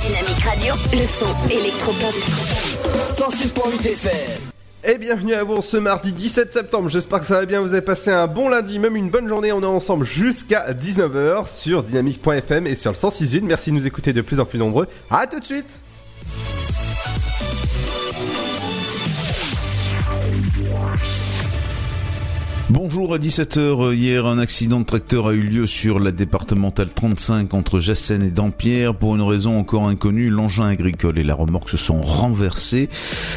Dynamique Radio. Le son électropop. 106.8 FM. Et bienvenue à vous ce mardi 17 septembre. J'espère que ça va bien. Vous avez passé un bon lundi, même une bonne journée. On est ensemble jusqu'à 19h sur dynamique.fm et sur le 106.1. Merci de nous écouter de plus en plus nombreux. À tout de suite. Bonjour à 17h. Hier, un accident de tracteur a eu lieu sur la départementale 35 entre Jassen et Dampierre. Pour une raison encore inconnue, l'engin agricole et la remorque se sont renversés.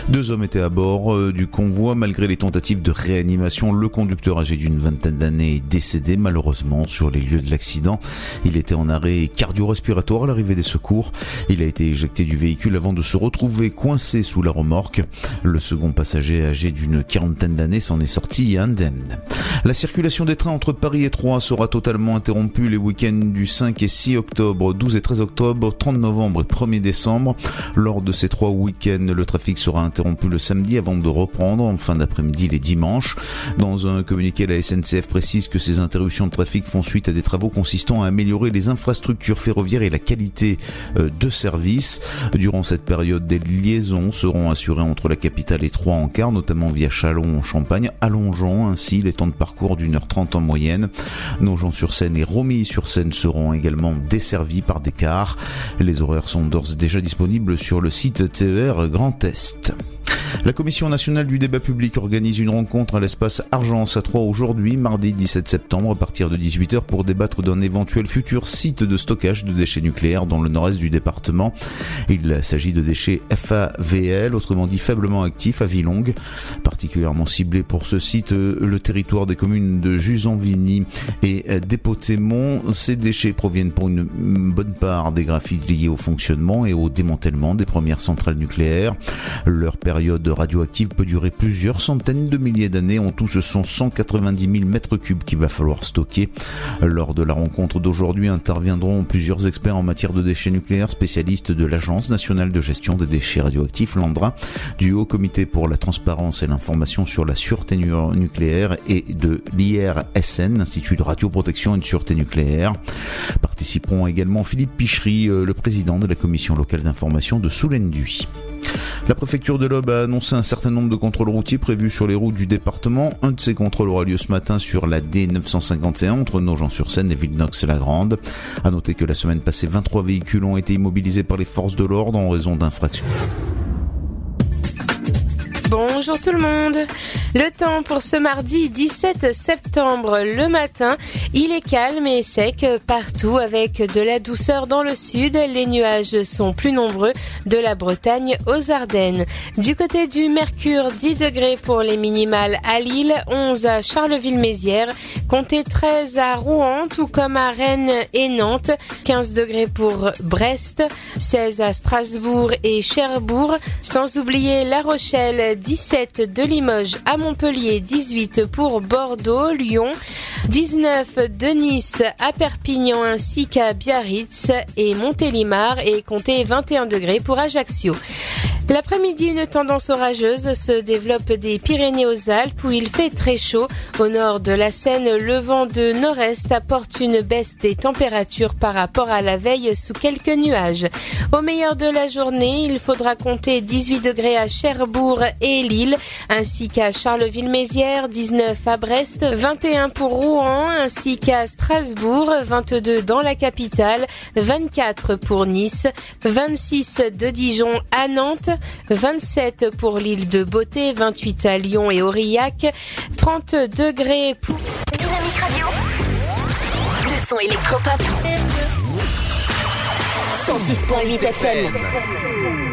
Deux hommes étaient à bord euh, du convoi. Malgré les tentatives de réanimation, le conducteur âgé d'une vingtaine d'années est décédé malheureusement sur les lieux de l'accident. Il était en arrêt cardio-respiratoire à l'arrivée des secours. Il a été éjecté du véhicule avant de se retrouver coincé sous la remorque. Le second passager âgé d'une quarantaine d'années s'en est sorti indemne. La circulation des trains entre Paris et Troyes sera totalement interrompue les week-ends du 5 et 6 octobre, 12 et 13 octobre, 30 novembre et 1er décembre. Lors de ces trois week-ends, le trafic sera interrompu le samedi avant de reprendre en fin d'après-midi les dimanches. Dans un communiqué, la SNCF précise que ces interruptions de trafic font suite à des travaux consistant à améliorer les infrastructures ferroviaires et la qualité euh, de service. Durant cette période, des liaisons seront assurées entre la capitale et Troyes en car, notamment via Chalon en Champagne, allongeant ainsi les temps de parcours d'une heure trente en moyenne. Nogent-sur-Seine et Romilly-sur-Seine seront également desservis par des cars. Les horaires sont d'ores et déjà disponibles sur le site TER Grand Est. La Commission nationale du débat public organise une rencontre à l'espace Argence à Troyes aujourd'hui, mardi 17 septembre, à partir de 18h pour débattre d'un éventuel futur site de stockage de déchets nucléaires dans le nord-est du département. Il s'agit de déchets FAVL, autrement dit faiblement actifs à Villongue. Particulièrement ciblé pour ce site, le territoire des communes de Jusanvigny et d'Épotémont. Ces déchets proviennent pour une bonne part des graphites liés au fonctionnement et au démantèlement des premières centrales nucléaires. Période radioactive peut durer plusieurs centaines de milliers d'années. En tout, ce sont 190 000 mètres cubes qu'il va falloir stocker. Lors de la rencontre d'aujourd'hui interviendront plusieurs experts en matière de déchets nucléaires, spécialistes de l'Agence nationale de gestion des déchets radioactifs, l'ANDRA, du Haut Comité pour la transparence et l'information sur la sûreté nu- nucléaire et de l'IRSN, l'Institut de radioprotection et de sûreté nucléaire. Participeront également Philippe Pichery, euh, le président de la commission locale d'information de Soulenduy. La préfecture de l'Aube a annoncé un certain nombre de contrôles routiers prévus sur les routes du département. Un de ces contrôles aura lieu ce matin sur la D951 entre Nogent-sur-Seine et Villenox-la-Grande. À noter que la semaine passée, 23 véhicules ont été immobilisés par les forces de l'ordre en raison d'infractions. Bonjour tout le monde. Le temps pour ce mardi 17 septembre le matin, il est calme et sec partout avec de la douceur dans le sud. Les nuages sont plus nombreux de la Bretagne aux Ardennes. Du côté du Mercure, 10 degrés pour les minimales à Lille, 11 à Charleville-Mézières, comptez 13 à Rouen, tout comme à Rennes et Nantes, 15 degrés pour Brest, 16 à Strasbourg et Cherbourg, sans oublier La Rochelle, 17 de Limoges à Montpellier, 18 pour Bordeaux, Lyon, 19 de Nice à Perpignan ainsi qu'à Biarritz et Montélimar et comptez 21 degrés pour Ajaccio. L'après-midi, une tendance orageuse se développe des Pyrénées aux Alpes où il fait très chaud. Au nord de la Seine, le vent de nord-est apporte une baisse des températures par rapport à la veille sous quelques nuages. Au meilleur de la journée, il faudra compter 18 degrés à Cherbourg et Lille, ainsi qu'à Charleville-Mézières, 19 à Brest, 21 pour Rouen, ainsi qu'à Strasbourg, 22 dans la capitale, 24 pour Nice, 26 de Dijon à Nantes, 27 pour l'île de Beauté, 28 à Lyon et Aurillac, 30 degrés pour... Dynamique Radio. Le son électropop. 106.8 FM.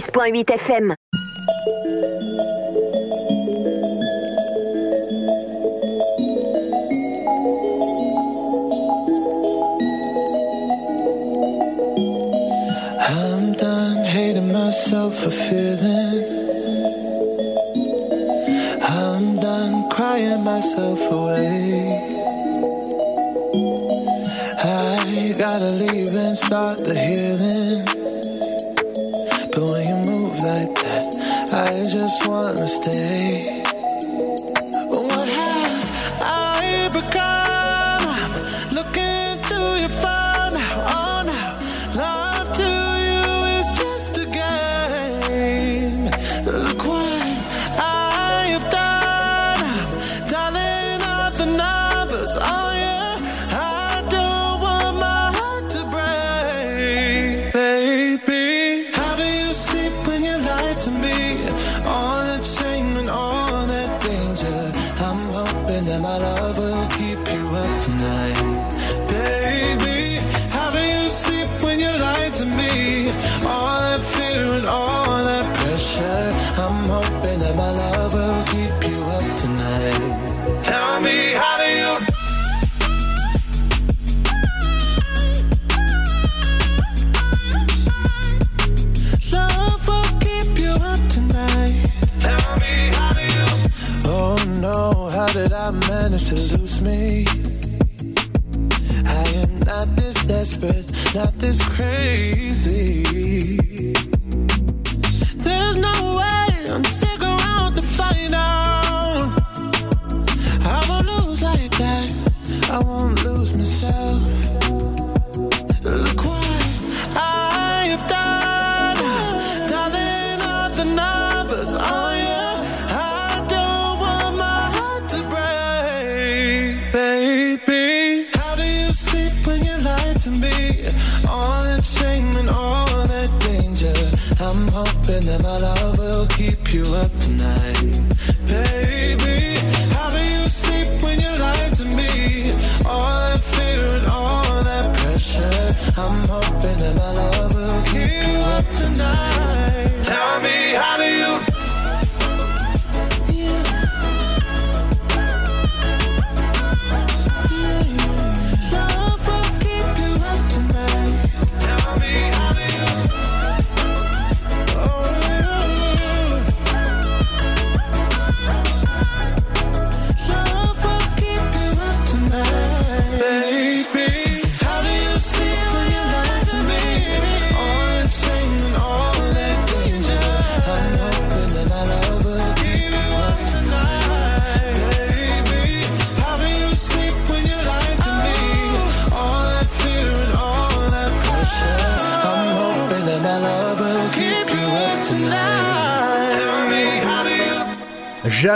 106.8 FM.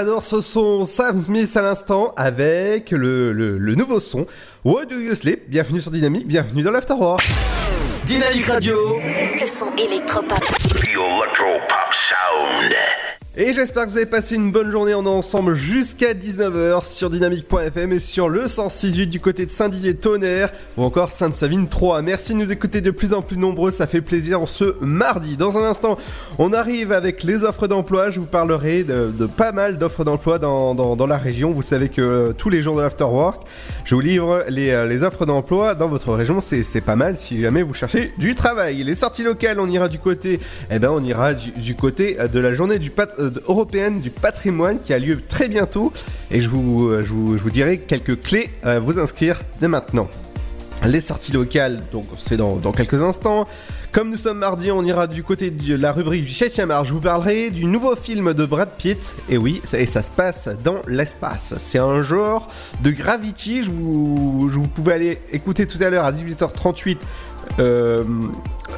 J'adore ce son Sam Smith à l'instant avec le, le, le nouveau son What Do You Sleep? Bienvenue sur Dynamique, bienvenue dans l'Afterwork. Dynamique Radio. Le son électropop. The Electro Pop Sound. Et j'espère que vous avez passé une bonne journée. On ensemble jusqu'à 19h sur dynamique.fm et sur le 106.8 du côté de Saint-Dizier-Tonnerre ou encore Sainte-Savine 3. Merci de nous écouter de plus en plus nombreux. Ça fait plaisir en ce mardi. Dans un instant, on arrive avec les offres d'emploi. Je vous parlerai de, pas mal d'offres d'emploi dans, dans, la région. Vous savez que euh, tous les jours de l'Afterwork, je vous livre les, euh, les offres d'emploi dans votre région. C'est pas mal si jamais vous cherchez du travail. Les sorties locales, on ira du côté, eh ben, on ira du, côté euh, de la journée du pat- européenne du patrimoine qui a lieu très bientôt. Et je vous, euh, je vous, je vous dirai quelques clés à vous inscrire dès maintenant. Les sorties locales, donc c'est dans, dans quelques instants. Comme nous sommes mardi, on ira du côté de la rubrique du 7 art. Je vous parlerai du nouveau film de Brad Pitt. Et oui, ça, et ça se passe dans l'espace. C'est un genre de Gravity. Je vous, je vous pouvez aller écouter tout à l'heure à 18h38 euh,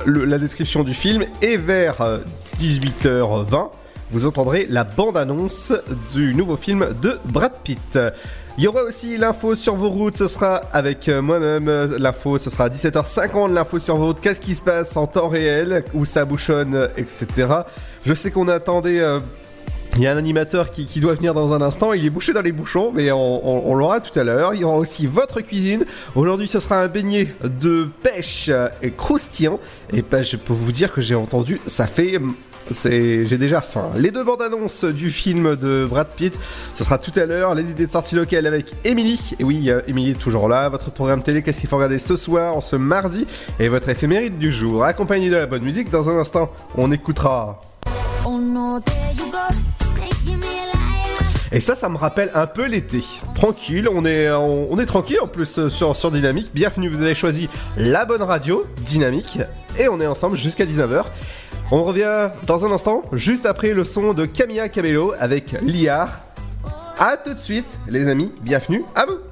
la description du film. Et vers euh, 18h20, vous entendrez la bande-annonce du nouveau film de Brad Pitt. Il y aura aussi l'info sur vos routes, ce sera avec euh, moi-même. euh, L'info, ce sera à 17h50. L'info sur vos routes, qu'est-ce qui se passe en temps réel, où ça bouchonne, etc. Je sais qu'on attendait. euh, il y a un animateur qui, doit venir dans un instant, il est bouché dans les bouchons, mais on, l'aura tout à l'heure. Il y aura aussi votre cuisine. Aujourd'hui, ce sera un beignet de pêche et croustillant. Et ben, je peux vous dire que j'ai entendu, ça fait... C'est, j'ai déjà faim. Les deux bandes annonces du film de Brad Pitt, ce sera tout à l'heure. Les idées de sortie locale avec Émilie. Et oui, euh, Émilie est toujours là. Votre programme télé, qu'est-ce qu'il faut regarder ce soir, en ce mardi? Et votre éphéméride du jour, accompagné de la bonne musique. Dans un instant, on écoutera. Oh no. Et ça, ça me rappelle un peu l'été. Tranquille, on est, on, on est tranquille en plus euh, sur, sur Dynamique. Bienvenue, vous avez choisi la bonne radio, Dynamique. Et on est ensemble jusqu'à 19h. On revient dans un instant, juste après le son de Camilla Cabello avec Liard. A tout de suite, les amis, bienvenue à vous.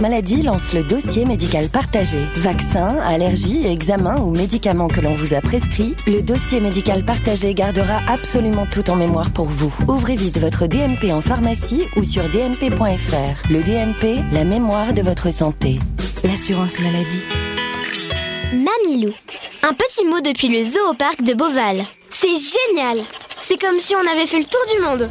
maladie lance le dossier médical partagé. Vaccins, allergies, examens ou médicaments que l'on vous a prescrits, le dossier médical partagé gardera absolument tout en mémoire pour vous. Ouvrez vite votre DMP en pharmacie ou sur dmp.fr. Le DMP, la mémoire de votre santé. L'assurance maladie. Mamilou. Un petit mot depuis le zoo au parc de Beauval. C'est génial C'est comme si on avait fait le tour du monde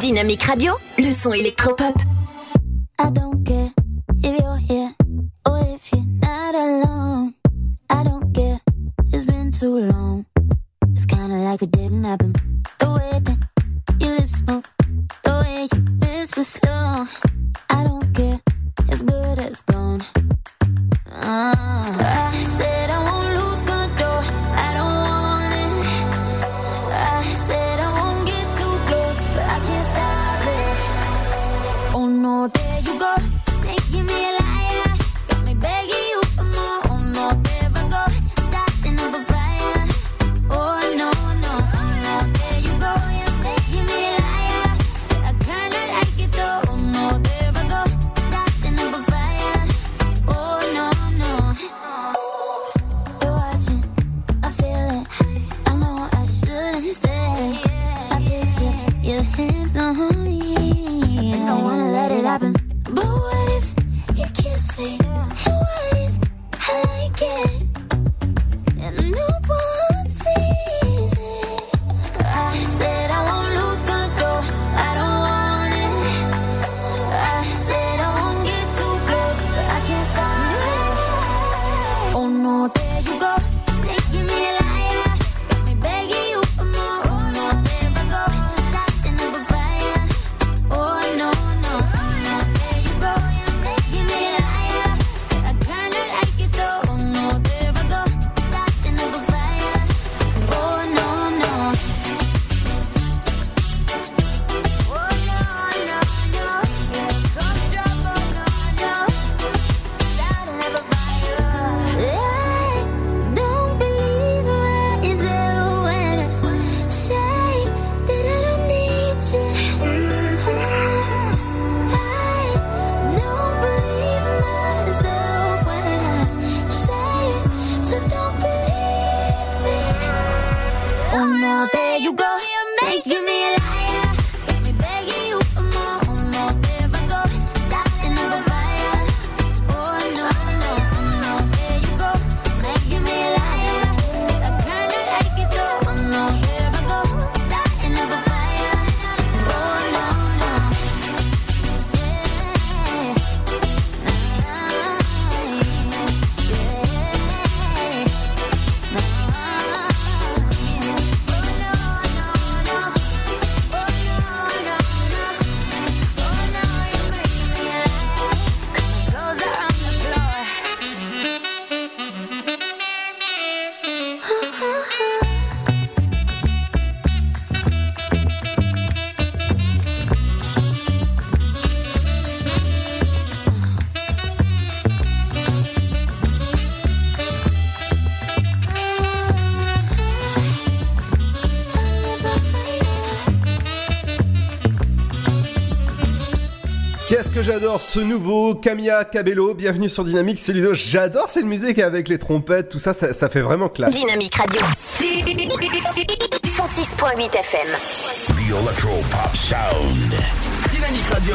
Dynamique Radio, le son électropop. I don't care if you're here or if you're not alone. I don't care, it's been too long. It's kinda like it didn't happen. The way that your lips move, the way you whisper slow. I don't care, it's good as gone. Ah, I said j'adore ce nouveau Camilla Cabello. Bienvenue sur Dynamique, c'est Ludo. J'adore cette musique avec les trompettes, tout ça, ça, ça fait vraiment classe. Dynamique Radio. 106.8 FM. The Electro Pop Sound. Dynamique Radio.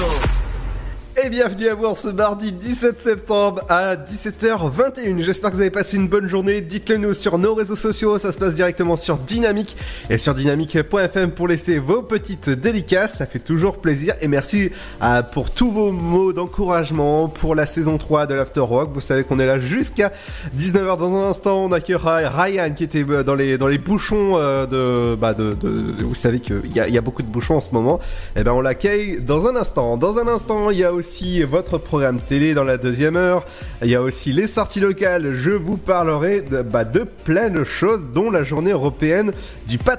Et bienvenue à vous ce mardi 17 septembre à 17h21. J'espère que vous avez passé une bonne journée. Dites-le nous sur nos réseaux sociaux. Ça se passe directement sur Dynamique et sur dynamique.fm pour laisser vos petites dédicaces. Ça fait toujours plaisir. Et merci à- pour tous vos mots d'encouragement pour la saison 3 de l'After Rock. Vous savez qu'on est là jusqu'à 19h dans un instant. On accueillera Ryan qui était euh, dans les, dans les bouchons euh, de, bah de, Vous savez qu'il y a, beaucoup de bouchons en ce moment. Et ben on l'accueille dans un instant. Dans un instant, il y a aussi votre programme télé dans la deuxième heure. Il y a aussi les sorties locales. Je vous parlerai de, bah, de plein de choses, dont la journée européenne du patrimoine.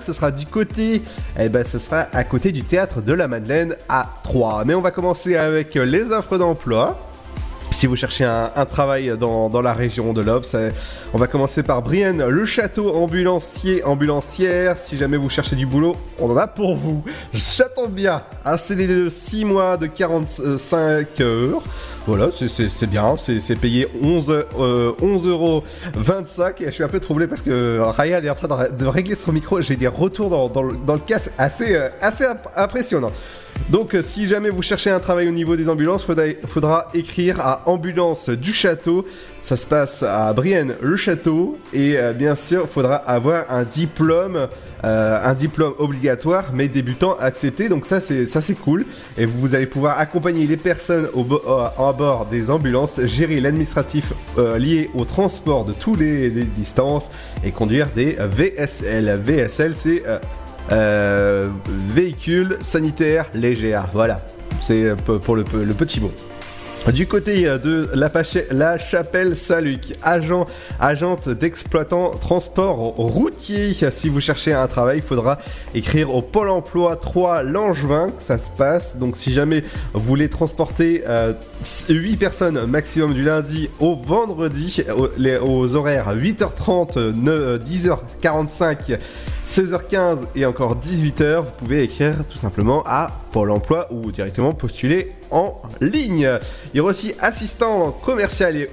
Ce sera du côté, eh ben, ce sera à côté du théâtre de la Madeleine à 3. Mais on va commencer avec les offres d'emploi. Si vous cherchez un, un travail dans, dans la région de ça- on va commencer par Brienne, le château ambulancier, ambulancière. Si jamais vous cherchez du boulot, on en a pour vous. Tombe bien. Un CDD de 6 mois de 45 heures. Voilà, c'est- bien. C'est payé 11, euh, 11 euros 25. Et je suis un peu troublé parce que Ryan est en train de, ré- de régler son micro. J'ai des retours dans, dans le, dans le casque assez, euh, assez imp- impressionnants. Donc, euh, si jamais vous cherchez un travail au niveau des ambulances, faudra, faudra écrire à Ambulance du Château. Ça se passe à Brienne, le Château. Et euh, bien sûr, faudra avoir un diplôme, euh, un diplôme obligatoire, mais débutant accepté. Donc ça, c'est ça, c'est cool. Et vous allez pouvoir accompagner les personnes à bord des ambulances, gérer l'administratif lié au transport de tous les, distances et conduire des VSL. VSL, c'est véhicule sanitaire légère. Voilà, c'est euh, pour le, le petit mot. Du côté euh, de la, la chapelle Saint-Luc, agent, agente d'exploitant transport routier. Si vous cherchez un travail, il faudra écrire au Pôle emploi 3 Langevin ça se passe. Donc si jamais vous voulez transporter euh, 8 personnes maximum du lundi au vendredi, aux, les- aux horaires 8h30, ne- 10h45, 16h15 et encore 18h, vous pouvez écrire tout simplement à Pôle emploi ou directement postuler en ligne. Il y aura aussi assistant commercial et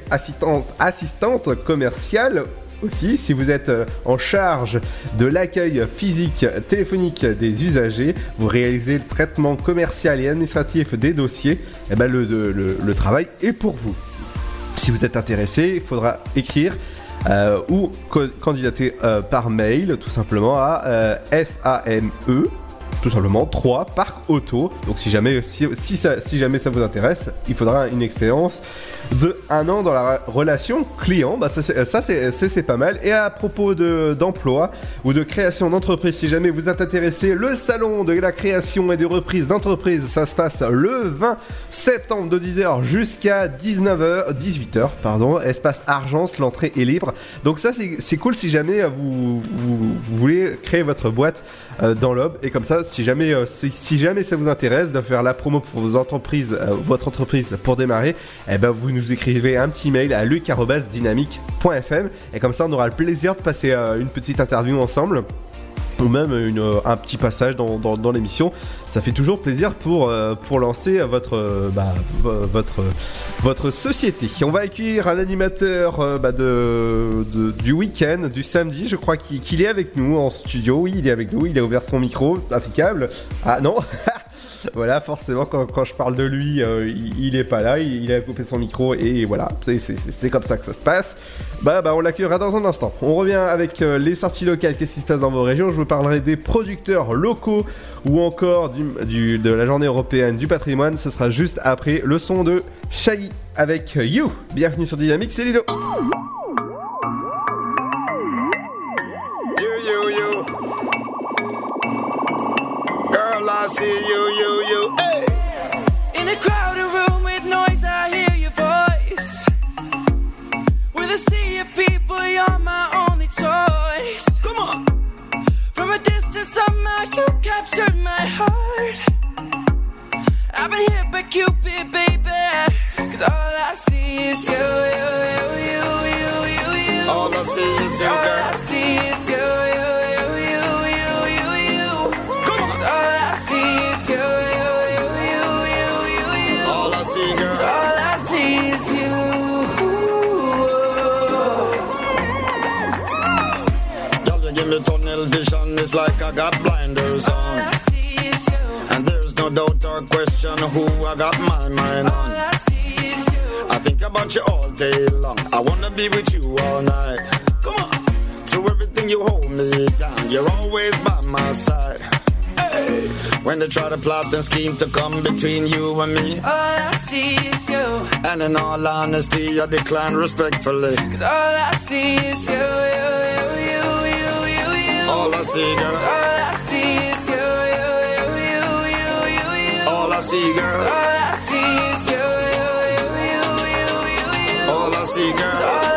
assistante commerciale aussi, si vous êtes euh, en charge de l'accueil physique téléphonique des usagers, vous réalisez le traitement commercial et administratif des dossiers, et ben le, travail est pour vous. Si vous êtes intéressé, il faudra écrire euh, ou candidater euh, par mail tout simplement à euh, SAME tout simplement 3 Parc Auto. Donc si jamais si, si ça, si jamais ça vous intéresse, il faudra une expérience de un an dans la relation client. Bah ça c'est pas mal. Et à propos de d'emploi ou de création d'entreprise, si jamais vous êtes intéressé, le salon de la création et de reprise d'entreprise, ça se passe le 20 septembre de 10h jusqu'à 19h 18h pardon, espace Argence, l'entrée est libre. Donc ça c'est cool si jamais euh, vous, vous, voulez créer votre boîte euh, dans l'Aube et comme ça si jamais euh, si, jamais ça vous intéresse de faire la promo pour vos entreprises votre entreprise pour démarrer eh ben vous nous écrivez un petit mail à luc@dynamique.fm et comme ça on aura le plaisir de passer euh, une petite interview ensemble ou même une, euh, un petit passage dans, l'émission. Ça fait toujours plaisir pour, euh, pour lancer votre, euh, bah, vo- votre, votre société. On va accueillir un animateur euh, bah, de, du week-end, du samedi. Je crois qu'il qu'il est avec nous en studio. Oui, il est avec nous. Il a ouvert son micro. Impeccable. Ah non Voilà, forcément, quand, quand je parle de lui, euh, il, est pas là, il, a coupé son micro et voilà, c'est- comme ça que ça se passe. Bah, bah, on l'accueillera dans un instant. On revient avec euh, les sorties locales, qu'est-ce qui se passe dans vos régions? Je vous parlerai des producteurs locaux ou encore de la journée européenne du patrimoine. Ce sera juste après le son de Shaggy avec You. Bienvenue sur Dynamique, c'est Lido. You. Girl, I see you, you, you. Hey. In a crowded room with noise, I hear your voice. With a sea of people, you're my only choice. Come on. From a distance, somehow you captured my heart. I've been hit by Cupid, baby. Cause all I see is you, you, you, you, you, you. All I see is you, girl. All. I see is you, you, it's like I got blinders on. And there's no doubt or question who I got my mind on. I I think about you all day long. I wanna be with you all night. Come on. To everything you hold me down, you're always by my side. Hey. When they try to plot and scheme to come between you and me. All I see is you. And in all honesty, I decline respectfully. Cause all I see is you, you, you, I see, girl. All I see is you, you, you, you, you, you, you. All I see, girl. All I see is you, you, you, you, you, you. All I see, girl. All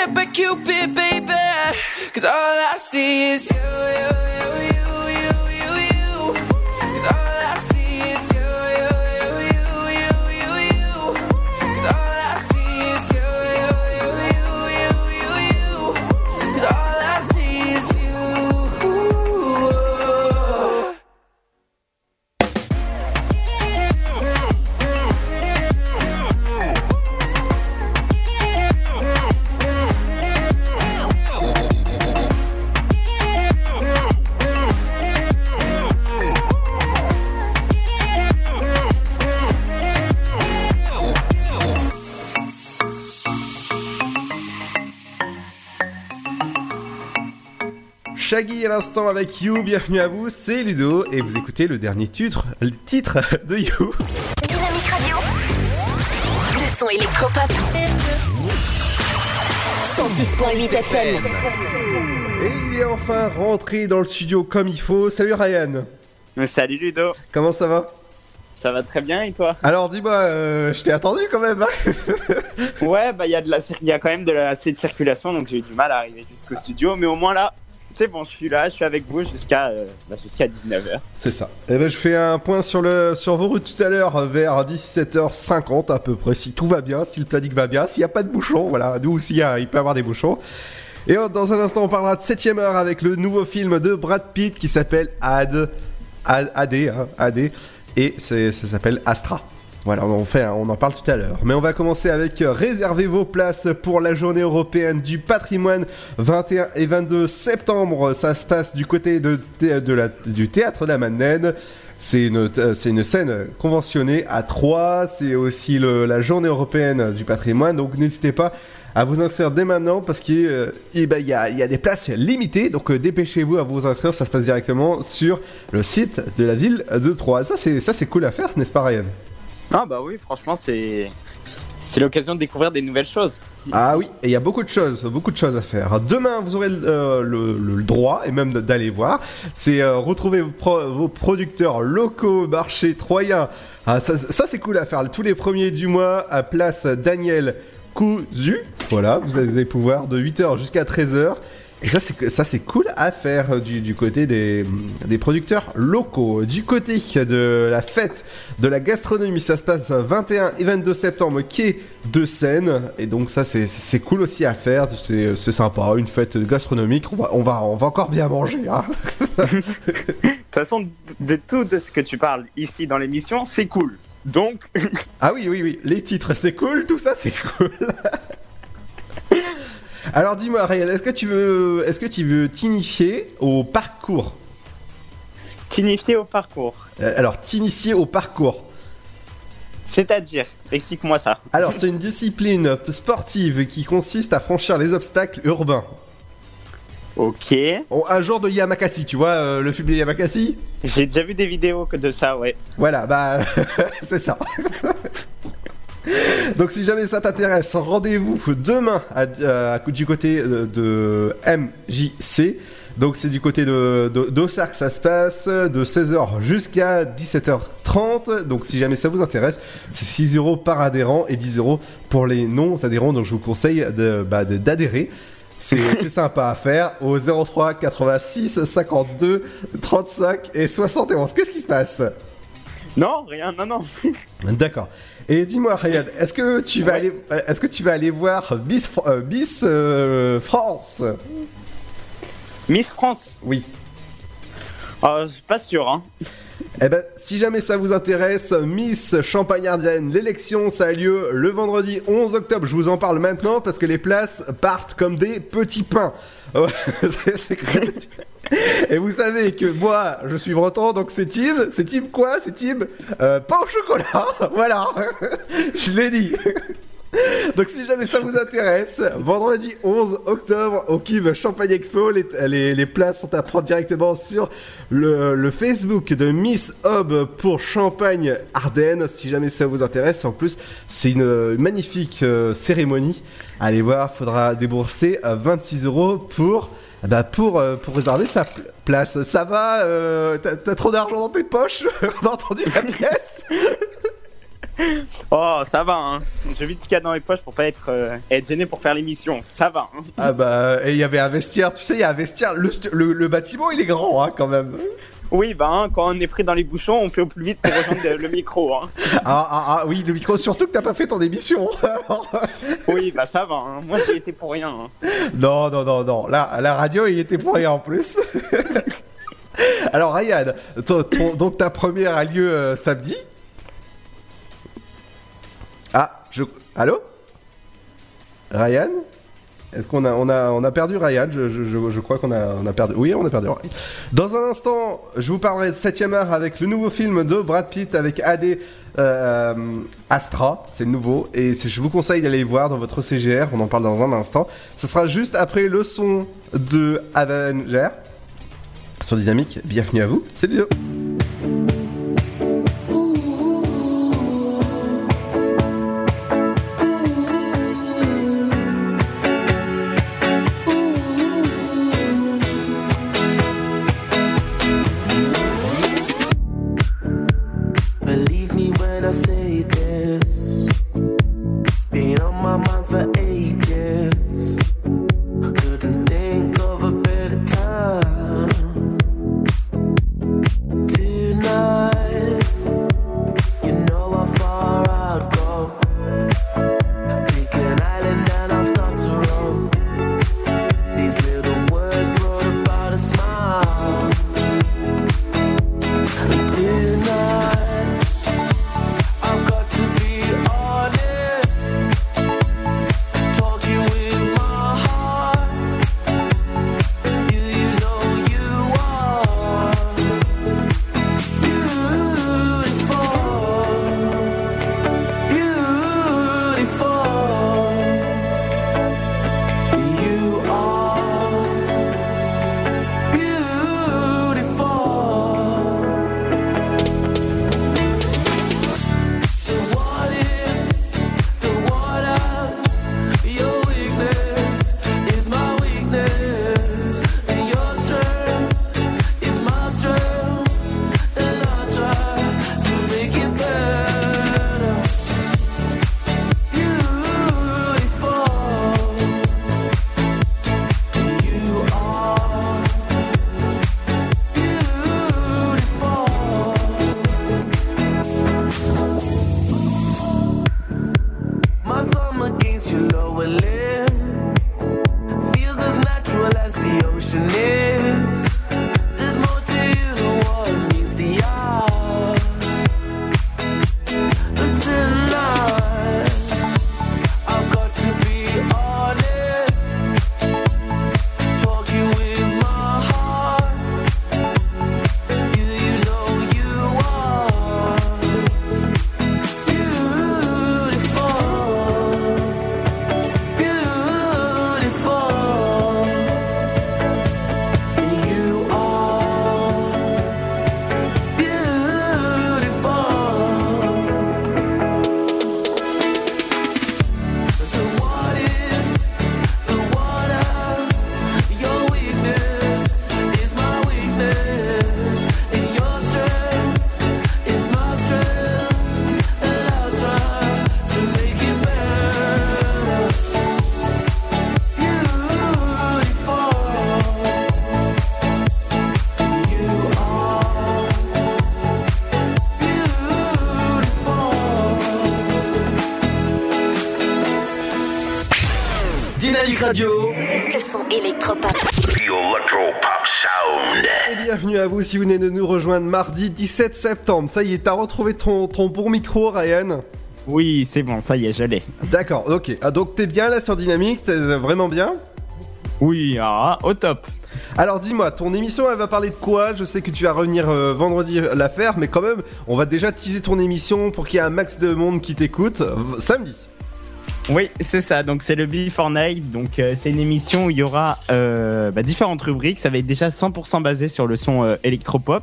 hit by Cupid, baby. Cause all I see is you, you, you, you, you, Shaggy à l'instant avec You, bienvenue à vous, c'est Ludo et vous écoutez le dernier titre, le titre de You. Dynamique Radio. Le son électropop. 106.8 FM. Et il est enfin rentré dans le studio comme il faut. Salut Ryan. Salut Ludo. Comment ça va? Ça va très bien et toi? Alors dis-moi, euh, je t'ai attendu quand même. hein Ouais, bah il y a de la, il y a quand même de la, assez de circulation, donc j'ai eu du mal à arriver jusqu'au studio, mais au moins là, c'est bon, je suis là, je suis avec vous jusqu'à euh, bah, jusqu'à 19h. C'est ça. Eh ben, je fais un point sur, le, sur vos routes tout à l'heure vers 17h50 à peu près, si tout va bien, si le planning va bien, s'il n'y a pas de bouchons, voilà, nous aussi a- il peut y avoir des bouchons. Et dans un instant, on parlera de 7ème heure avec le nouveau film de Brad Pitt qui s'appelle Ad, Ad, hein, et ça s'appelle Astra. Voilà, on en, fait, on en parle tout à l'heure. Mais on va commencer avec euh, réservez vos places pour la journée européenne du patrimoine 21 et 22 septembre. Ça se passe du côté de, de la, du théâtre de la Madeleine. C'est une, euh, une scène conventionnée à Troyes. C'est aussi la journée européenne du patrimoine. Donc n'hésitez pas à vous inscrire dès maintenant parce qu'il euh, eh ben, y, a, des places limitées. Donc dépêchez-vous à vous inscrire. Ça se passe directement sur le site de la ville de Troyes. Ça, c'est cool à faire, n'est-ce pas, Ryan? Ah bah oui, franchement, c'est l'occasion de découvrir des nouvelles choses. Ah oui, et il y a beaucoup de choses, beaucoup de choses à faire. Demain, vous aurez euh, le, le droit, et même d'aller voir, c'est euh, retrouver vos, pro- vos producteurs locaux, marché troyen. Ah, ça, ça, c'est cool à faire. Tous les premiers du mois, à place Daniel Cousu. Voilà, vous allez pouvoir de 8h jusqu'à 13h. Et ça, c'est ça, c'est cool à faire euh, du, du côté des, des producteurs locaux. Du côté de la fête de la gastronomie, ça se passe 21 et 22 septembre, quai de Seine. Et donc ça, c'est c'est cool aussi à faire. C'est c'est sympa, une fête gastronomique. On va, on va, on va encore bien manger. Hein. De toute façon, de- de tout de ce que tu parles ici dans l'émission, c'est cool. Donc, Ah oui, oui, oui. Les titres, c'est cool. Tout ça, c'est cool. Alors dis-moi, Ryan, est-ce que tu veux, est-ce que tu veux t'initier au parcours? T'initier au parcours. Euh, Alors, t'initier au parcours. C'est-à-dire, explique-moi ça. Alors, c'est une discipline sportive qui consiste à franchir les obstacles urbains. Ok. un genre de Yamakasi, tu vois, euh, le film de Yamakasi? J'ai déjà vu des vidéos que de ça, ouais. Voilà, bah, c'est ça. Donc si jamais ça t'intéresse, rendez-vous demain à, à- du côté de, de MJC. Donc c'est du côté de de- que ça se passe, de 16h jusqu'à 17h30. Donc si jamais ça vous intéresse, c'est 6 euros par adhérent et 10 euros pour les non-adhérents. Donc je vous conseille de- bah, d'adhérer. C'est c'est sympa à faire au 03 86 52 35 et 71. Qu'est-ce qui se passe? Non, rien, non, non. D'accord. Et dis-moi, Ryan, est-ce que tu vas aller, est-ce que tu vas aller voir Miss, euh, Miss euh, France? Miss France? Oui. Euh, pas sûr, hein. Eh ben, si jamais ça vous intéresse, Miss Champagne-Ardenne, l'élection, ça a lieu le vendredi 11 octobre. Je vous en parle maintenant parce que les places partent comme des petits pains. Et vous savez que moi, je suis breton, donc c'est team. C'est team quoi? C'est team euh, pain au chocolat. voilà. je l'ai dit. Donc si jamais ça vous intéresse, vendredi 11 octobre au Cube Champagne Expo, les, les- places sont à prendre directement sur le, le Facebook de Miss Hob pour Champagne Ardennes. Si jamais ça vous intéresse, en plus c'est une euh, magnifique euh, cérémonie. Allez voir, faudra débourser euh, 26 euros pour ah bah pour, euh, pour réserver sa pl- place. Ça va euh, t'as trop d'argent dans tes poches? On a entendu la pièce Oh, ça va, hein. Je vite ce qu'il y a dans les poches pour pas être, euh, être gêné pour faire l'émission. Ça va, hein. Ah bah, et il y avait un vestiaire, tu sais, il y a un vestiaire, le, stu- le, le bâtiment il est grand hein, quand même. Oui, bah, hein, quand on est pris dans les bouchons, on fait au plus vite pour rejoindre le micro, hein. Ah, ah, ah oui, le micro, surtout que t'as pas fait ton émission. Oui, bah, ça va, hein. Moi, j'y étais pour rien, non, non, non, non, là, la radio il était pour rien en plus. Alors Ryan, ton- ton- donc ta première a lieu euh, samedi. Je... Allô? Ryan? Est-ce qu'on a, on a, on a perdu Ryan? Je, je, je, crois qu'on a, on a perdu. Oui, on a perdu. Ryan. Dans un instant, je vous parlerai de 7ème art avec le nouveau film de Brad Pitt avec AD euh, Astra. C'est nouveau. Et je vous conseille d'aller le voir dans votre CGR. On en parle dans un instant. Ce sera juste après le son de Avenger. Sur Dynamique, bienvenue à vous. C'est Radio. Le son électropop. Sound. Et bienvenue à vous si vous venez de nous rejoindre mardi 17 septembre. Ça y est, t'as retrouvé ton, ton bon micro, Ryan Oui, c'est bon, ça y est, je l'ai. D'accord, ok. Ah, donc t'es bien là sur Dynamique T'es euh, vraiment bien Oui, ah, au top. Alors dis-moi, ton émission elle va parler de quoi? Je sais que tu vas revenir euh, vendredi la faire, mais quand même, on va déjà teaser ton émission pour qu'il y ait un max de monde qui t'écoute euh, samedi. Oui, c'est ça. Donc c'est le Before Night. Donc euh, c'est une émission où il y aura euh, bah, différentes rubriques. Ça va être déjà 100% basé sur le son euh, électropop.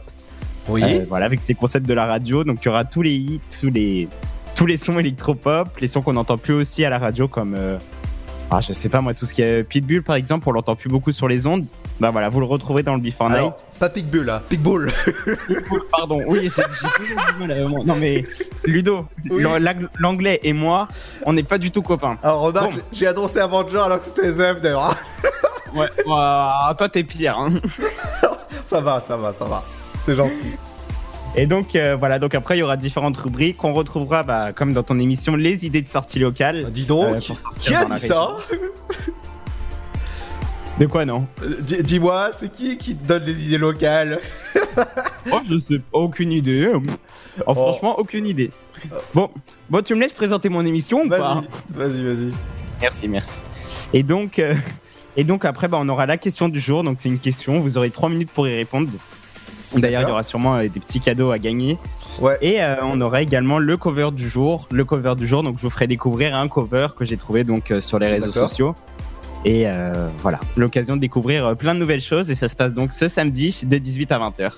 Oui. Voilà, avec ces concepts de la radio. Donc il y aura tous les hits, tous les tous les sons électropop, les sons qu'on n'entend plus aussi à la radio comme ah, je sais pas moi tout ce qui est Pitbull par exemple, on l'entend plus beaucoup sur les ondes. Bah voilà, vous le retrouverez dans le Before Night. Alors, pas Pitbull là, Pitbull. Pardon, oui, j'ai toujours du mal à- Non mais Ludo, Oui. l'anglais et moi, on n'est pas du tout copains. Alors remarque, Bon. j'ai- annoncé Avenger alors que c'était The F d'ailleurs. Ouais, ouah, toi t'es pire. Hein. ça va, ça va, ça va. C'est gentil. Et donc euh, voilà, donc après il y aura différentes rubriques. On retrouvera, bah, comme dans ton émission, les idées de sortie locale. Dis donc, Euh, qui a dit ça De quoi non Euh, dis- Dis-moi, c'est qui qui te donne les idées locales Oh, je sais, aucune idée. Oh, franchement, aucune idée. Bon, bon, tu me laisses présenter mon émission ou pas Vas-y, vas-y, vas-y. Merci, merci. Et donc, euh, et donc après, bah, on aura la question du jour. Donc c'est une question. Vous aurez trois minutes pour y répondre. D'ailleurs, il y aura sûrement euh, des petits cadeaux à gagner. Ouais. Et euh, on aura également le cover du jour. Le cover du jour. Donc je vous ferai découvrir un cover que j'ai trouvé donc euh, sur les réseaux D'accord. sociaux. Et euh, voilà, l'occasion de découvrir euh, plein de nouvelles choses. Et ça se passe donc ce samedi de 18 à 20h.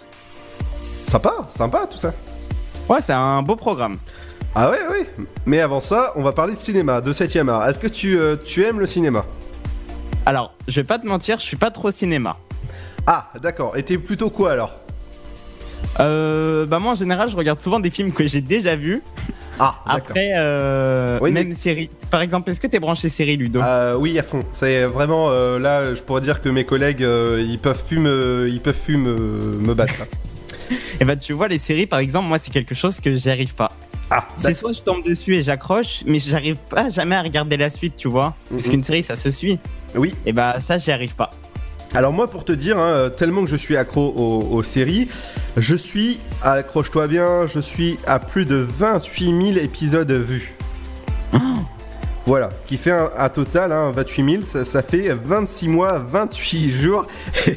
Sympa, sympa tout ça. Ouais, c'est un beau programme. Ah ouais, oui. Mais avant ça, on va parler de cinéma, de 7 art. Est-ce que tu, euh, tu aimes le cinéma? Alors, je vais pas te mentir, je suis pas trop cinéma. Ah, d'accord. Et t'es plutôt quoi alors? Euh, bah moi en général je regarde souvent des films que j'ai déjà vus. Ah, Après, euh, Oui, mais- même série. Par exemple, est-ce que t'es branché série Ludo? Euh, oui, à fond. C'est vraiment euh, là, je pourrais dire que mes collègues, ils peuvent plus me, ils peuvent plus me, me battre. Et bah tu vois les séries par exemple, moi c'est quelque chose que j'y arrive pas. Ah, C'est soit je tombe dessus et j'accroche, mais j'arrive pas jamais à regarder la suite, tu vois. Parce Mhm. qu'une série ça se suit. Oui. Et bah ça j'y arrive pas. Alors moi, pour te dire, hein, tellement que je suis accro aux, aux séries, je suis, accroche-toi bien, je suis à plus de 28 000 épisodes vus. Voilà, qui fait un, un total, hein, 28 000, ça, ça fait 26 mois, 28 jours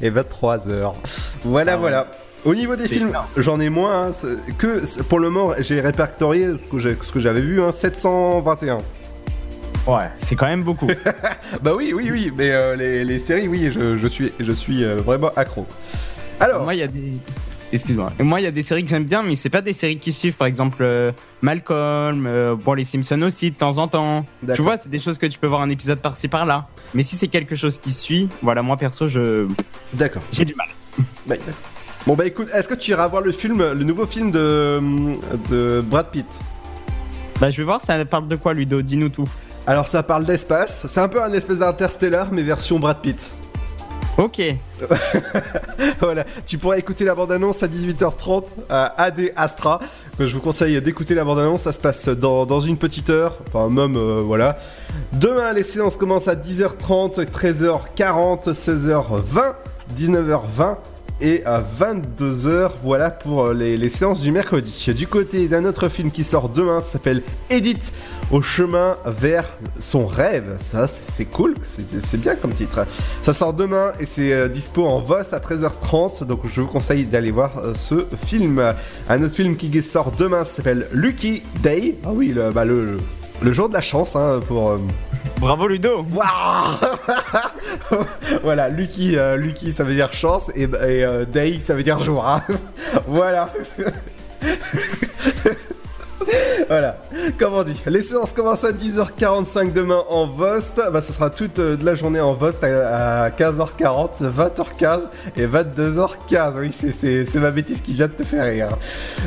et 23 heures. Voilà, Ah ouais. voilà. Au niveau des films, j'en ai moins, hein, que pour le moment, j'ai répertorié ce que j'avais vu, hein, 721. Ouais, c'est quand même beaucoup. Bah oui, oui, oui, mais euh, les, les séries, oui, je, je suis, je suis euh, vraiment accro. Alors, moi il y a des. Excuse-moi. Moi il y a des séries que j'aime bien, mais c'est pas des séries qui suivent. Par exemple euh, Malcolm, bon les Simpsons aussi de temps en temps. Tu vois, c'est des choses que tu peux voir un épisode par-ci par-là. Mais si c'est quelque chose qui suit, voilà moi perso je. D'accord. J'ai du mal. Bah, bon bah écoute, est-ce que tu iras voir le film, le nouveau film de, de Brad Pitt? Bah je vais voir, ça parle de quoi Ludo? Dis-nous tout. Alors ça parle d'espace, c'est un peu un espèce d'interstellar mais version Brad Pitt. Ok. voilà, tu pourras écouter la bande-annonce à 18h30 à AD Astra. Je vous conseille d'écouter la bande-annonce, ça se passe dans, dans une petite heure, enfin même euh, voilà. Demain les séances commencent à 10h30, 13h40, 16h20, 19h20 et à 22h, voilà pour euh, les, séances du mercredi. Du côté d'un autre film qui sort demain, ça s'appelle Edith au chemin vers son rêve. Ça, c'est cool, c'est- bien comme titre. Ça sort demain et c'est euh, dispo en VOS à 13h30, donc je vous conseille d'aller voir euh, ce film. Un autre film qui sort demain s'appelle Lucky Day. Ah oui, le, bah, jour de la chance hein, pour. euh, Bravo Ludo voilà, Lucky, euh, Lucky ça veut dire chance et, et, euh, Day ça veut dire jour. hein. voilà. voilà, comme on dit. Les séances commencent à 10h45 demain en Vost. Bah, ce sera toute euh, de la journée en Vost à, à 15h40, 20h15 et 22h15. Oui, c'est- ma bêtise qui vient de te faire rire.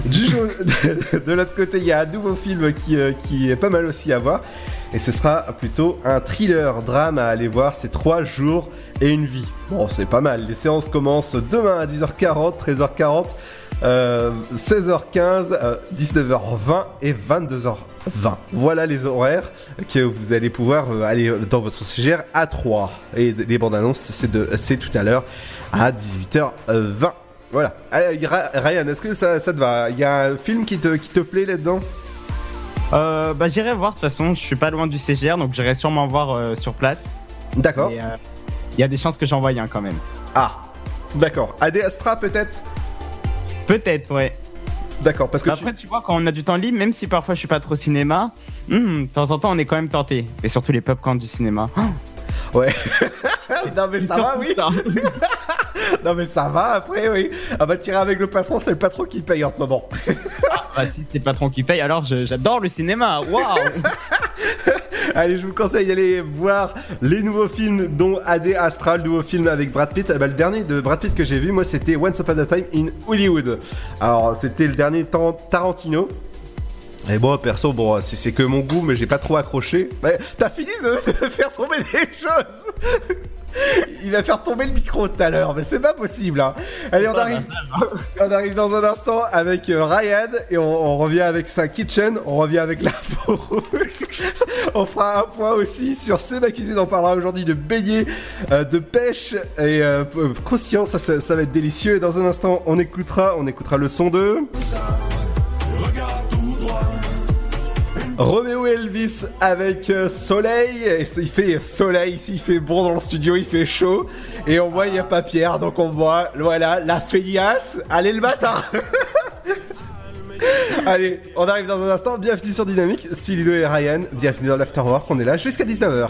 Du jour, de l'autre côté, il y a un nouveau film qui, euh, qui est pas mal aussi à voir. Et ce sera plutôt un thriller drame à aller voir. C'est 3 jours et une vie. Bon, c'est pas mal. Les séances commencent demain à 10h40, 13h40. Euh, 16h15, euh, 19h20 et 22h20. Voilà les horaires que vous allez pouvoir euh, aller dans votre CGR à 3. Et les bandes annonces, c'est de- c'est tout à l'heure à 18h20. Voilà. Allez, Ryan, est-ce que ça, ça te va? Il y a un film qui te, qui te plaît là-dedans? Euh, bah j'irai voir, de toute façon, je suis pas loin du CGR, donc j'irai sûrement voir euh, sur place. D'accord. Euh, Il y a des chances que j'en voie un quand même. Ah, d'accord. AD Astra peut-être? Peut-être, ouais. D'accord, parce que Après, tu... vois, quand on a du temps libre, même si parfois je suis pas trop cinéma, hmm, de temps en temps on est quand même tenté. Et surtout les popcorns du cinéma. Ouais. non mais ça va, oui. non mais ça va après, oui. Ah bah tirer avec le patron, c'est le patron qui paye en ce moment. Bah si c'est le patron qui paye, alors j'adore le cinéma. Waouh Allez, je vous conseille d'aller voir les nouveaux films, dont AD Astra, le nouveau film avec Brad Pitt. Eh ben, le dernier de Brad Pitt que j'ai vu, moi, c'était Once Upon a Time in Hollywood. Alors, c'était le dernier Tar- Tarantino. Et bon, perso, bon, c'est que mon goût, mais j'ai pas trop accroché. T'as fini de, de faire tomber des choses Il va faire tomber le micro tout à l'heure, mais c'est pas possible. Hein. Allez, on arrive, on arrive dans un instant avec euh, Ryan et on, on revient avec sa kitchen, on revient avec la On fera un point aussi sur C'est ma cuisine. On parlera aujourd'hui de beignets, euh, de pêche et euh, euh, croustillant. Ça, ça, ça va être délicieux. Et dans un instant, on écoutera, on écoutera le son de. Roméo Elvis avec euh, soleil, il fait soleil ici, il fait bon dans le studio, il fait chaud, et on voit il n'y a pas Pierre, donc on voit, voilà, la feignasse, allez le matin. Allez, on arrive dans un instant, bienvenue sur Dynamique, c'est et Ryan, bienvenue dans l'Afterwork, on est là jusqu'à 19h.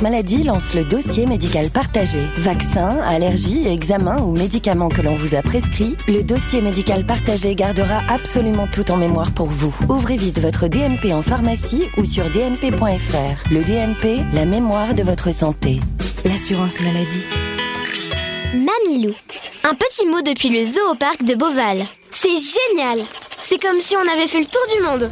maladie lance le dossier médical partagé. Vaccins, allergies, examens ou médicaments que l'on vous a prescrits, le dossier médical partagé gardera absolument tout en mémoire pour vous. Ouvrez vite votre DMP en pharmacie ou sur dmp.fr. Le DMP, la mémoire de votre santé. L'assurance maladie. Mamilou. Un petit mot depuis le zoo de Beauval. C'est génial C'est comme si on avait fait le tour du monde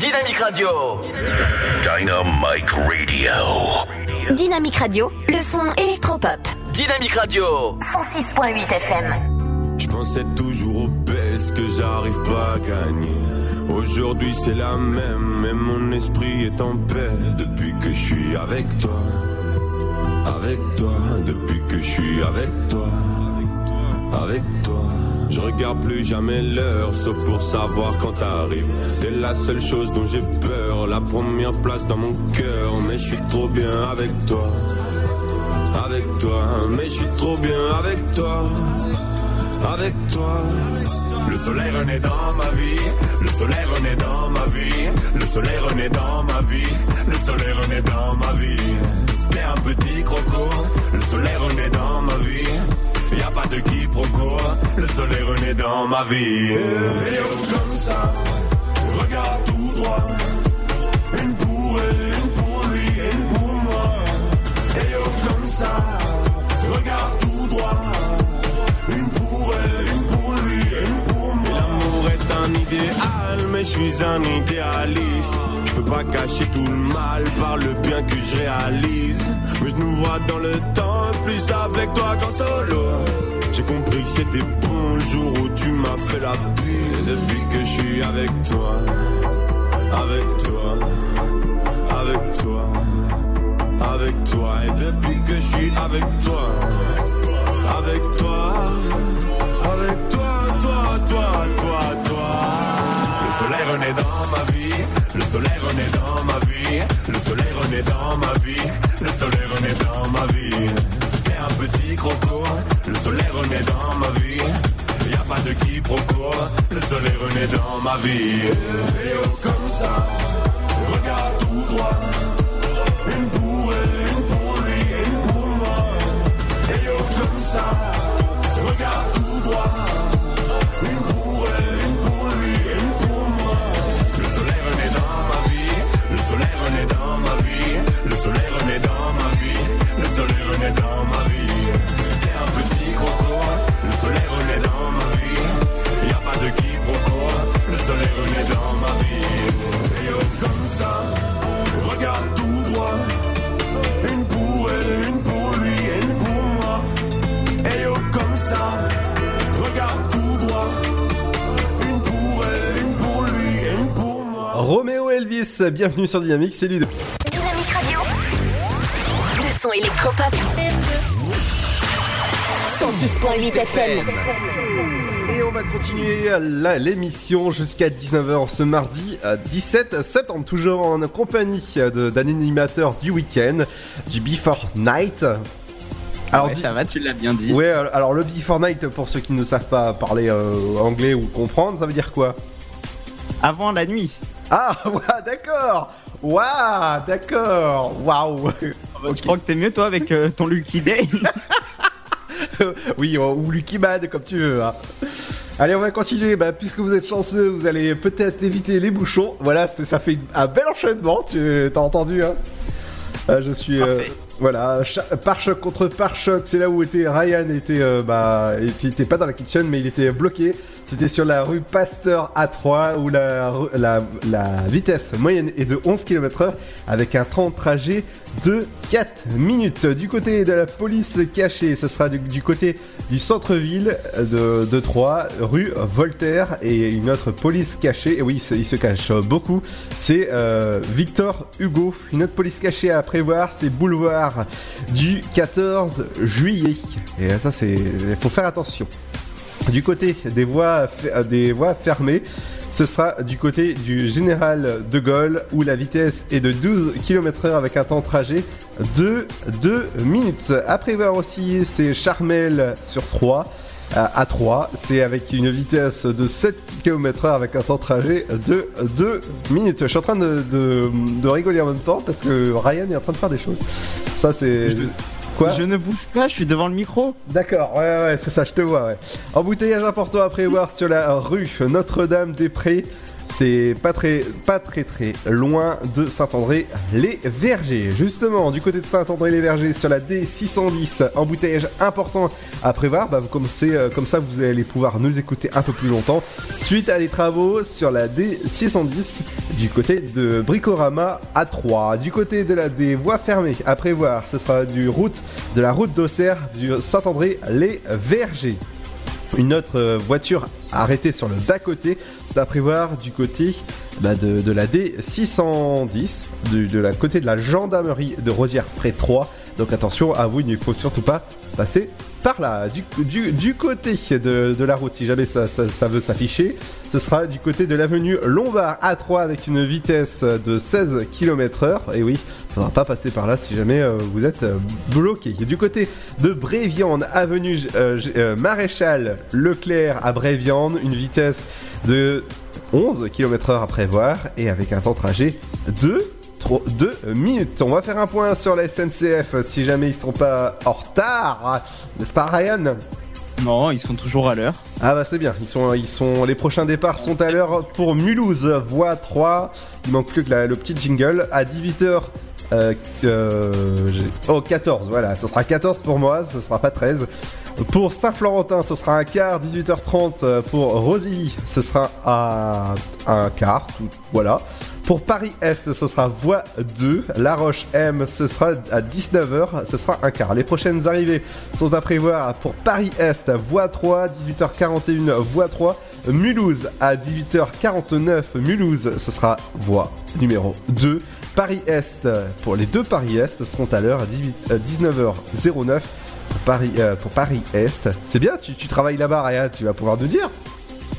Dynamique Radio. Dynamic Radio. Dynamique Radio, le son électropop. Dynamique Radio. 106.8 FM. Je pensais toujours aux baisses que j'arrive pas à gagner. Aujourd'hui c'est la même, mais mon esprit est en paix depuis que je suis avec toi. Avec toi, depuis que je suis avec toi. Avec toi. Je regarde plus jamais l'heure, sauf pour savoir quand t'arrives. T'es la seule chose dont j'ai peur, la première place dans mon cœur. Mais je suis trop bien avec toi. Avec toi, mais je suis trop bien avec toi avec toi. Le soleil renaît dans ma vie, le soleil renaît dans ma vie, le soleil renaît dans ma vie, le soleil renaît dans ma vie. T'es un petit croco, le soleil renaît dans ma vie. Y a pas de quiproquo, le soleil renaît dans ma vie. Et oh, comme ça, regarde tout droit. Une pour elle, une pour lui, une pour moi. Et oh, comme ça, regarde tout droit. Une pour elle, une pour lui, une pour moi. L'amour est un idéal, mais je suis un idéaliste. Je peux pas cacher tout le mal par le bien que je réalise. Mais je nous vois dans le temps, plus avec toi qu'en solo. J'ai compris que c'était bon le jour où tu m'as fait la bise. Depuis que je suis avec toi, avec toi, avec toi, avec toi. Et depuis que je suis avec toi, avec toi, avec toi, toi, toi, toi, toi. Le soleil renaît dans ma vie, le soleil renaît dans ma vie, le soleil renaît dans ma vie, le soleil renaît dans ma vie. Petit croco, le soleil renaît dans ma vie. Y a pas de quiproquo, le soleil renaît dans ma vie. Et oh comme ça, regarde tout droit. Une pour elle, une pour lui, une pour moi. Et oh comme ça, bienvenue sur Dynamique, c'est Ludo. Dynamique Radio, le son électropop. 106.8 FM. Et on va continuer euh, l'émission jusqu'à 19h ce mardi euh, 17 septembre, toujours en compagnie euh, d'un animateur du week-end, du Before Night. Alors, ça va, tu l'as bien dit. Oui. alors le Before Night, pour ceux qui ne savent pas parler anglais ou comprendre, ça veut dire quoi? Avant la nuit. Ah, ouais, d'accord Waouh, d'accord Waouh Je crois que t'es mieux toi avec euh, ton Lucky Day. oui, ou Lucky Man, comme tu veux. hein. Allez, on va continuer. Bah, puisque vous êtes chanceux, vous allez peut-être éviter les bouchons. Voilà, ça fait un bel enchaînement. Tu t'as entendu, hein Euh, Je suis. euh, voilà, pare-choc contre pare-choc, c'est là où était Ryan était, euh, bah, était, était pas dans la kitchen, mais il était bloqué. C'était sur la rue Pasteur A3 où la, vitesse moyenne est de 11 km/h avec un temps de trajet de 4 minutes. Du côté de la police cachée, ce sera du, côté du centre-ville de, Troyes, rue Voltaire et une autre police cachée. Et oui, il se, cache beaucoup. C'est euh, Victor Hugo. Une autre police cachée à prévoir, c'est boulevard du 14 juillet. Et ça, c'est, il faut faire attention. Du côté des voies, fe- des voies fermées, ce sera du côté du Général de Gaulle où la vitesse est de 12 km/h avec un temps de trajet de 2 minutes. À prévoir aussi, c'est Charmel sur 3. à, à 3. C'est avec une vitesse de 7 km/h avec un temps de trajet de 2 minutes. Je suis en train de, de- de rigoler en même temps parce que Ryan est en train de faire des choses. Ça, c'est. Quoi Je ne bouge pas, je suis devant le micro. D'accord, ouais, ouais, c'est ça, je te vois, ouais. Embouteillage important à prévoir sur la rue Notre-Dame-des-Prés. C'est pas très, très loin de Saint-André-les-Vergers. Justement, du côté de Saint-André-les-Vergers, sur la D610, embouteillage important à prévoir. Bah, euh, comme ça, vous allez pouvoir nous écouter un peu plus longtemps. Suite à des travaux sur la D610 du côté de Bricorama à 3. Du côté de la des voies fermées à prévoir, ce sera de la route d'Auxerre, du Saint-André-les-Vergers. Une autre euh, voiture arrêtée sur le bas-côté, c'est à prévoir du côté bah, de, la D610, du- de la côté de la gendarmerie de Rosière près 3. Donc attention à vous, il ne faut surtout pas passer par là. Du, côté de, la route, si jamais ça, veut s'afficher, ce sera du côté de l'avenue Lombard A3 avec une vitesse de 16 km/h. Et oui, faudra pas passer par là si jamais euh, vous êtes euh, bloqué. Du côté de Bréviande, avenue euh, Maréchal Leclerc à Bréviande, une vitesse de 11 km/h à prévoir et avec un temps de trajet de 2 minutes. On va faire un point sur la SNCF si jamais ils sont pas en retard. N'est-ce pas Ryan? Non, ils sont toujours à l'heure. Ah bah c'est bien, ils sont, ils sont, les prochains départs sont à l'heure pour Mulhouse, voie 3. Il manque plus que la- le petit jingle à 18h. Euh, euh, oh 14 voilà ce sera 14 pour moi ce sera pas 13 pour Saint-Florentin ce sera un quart 18h30 euh, pour Rosilly ce sera à un quart tout- voilà pour Paris-Est ce sera voie 2 La Roche M ce sera à 19h ce sera un quart. Les prochaines arrivées sont à prévoir pour Paris-Est voie 3 18h41 voie 3 Mulhouse à 18h49 Mulhouse ce sera voie numéro 2 Paris-Est pour les deux Paris-Est seront à l'heure à 18 euh, 19h09 pour Paris euh, Paris-Est c'est bien tu, travailles là-bas Ryan tu vas pouvoir nous dire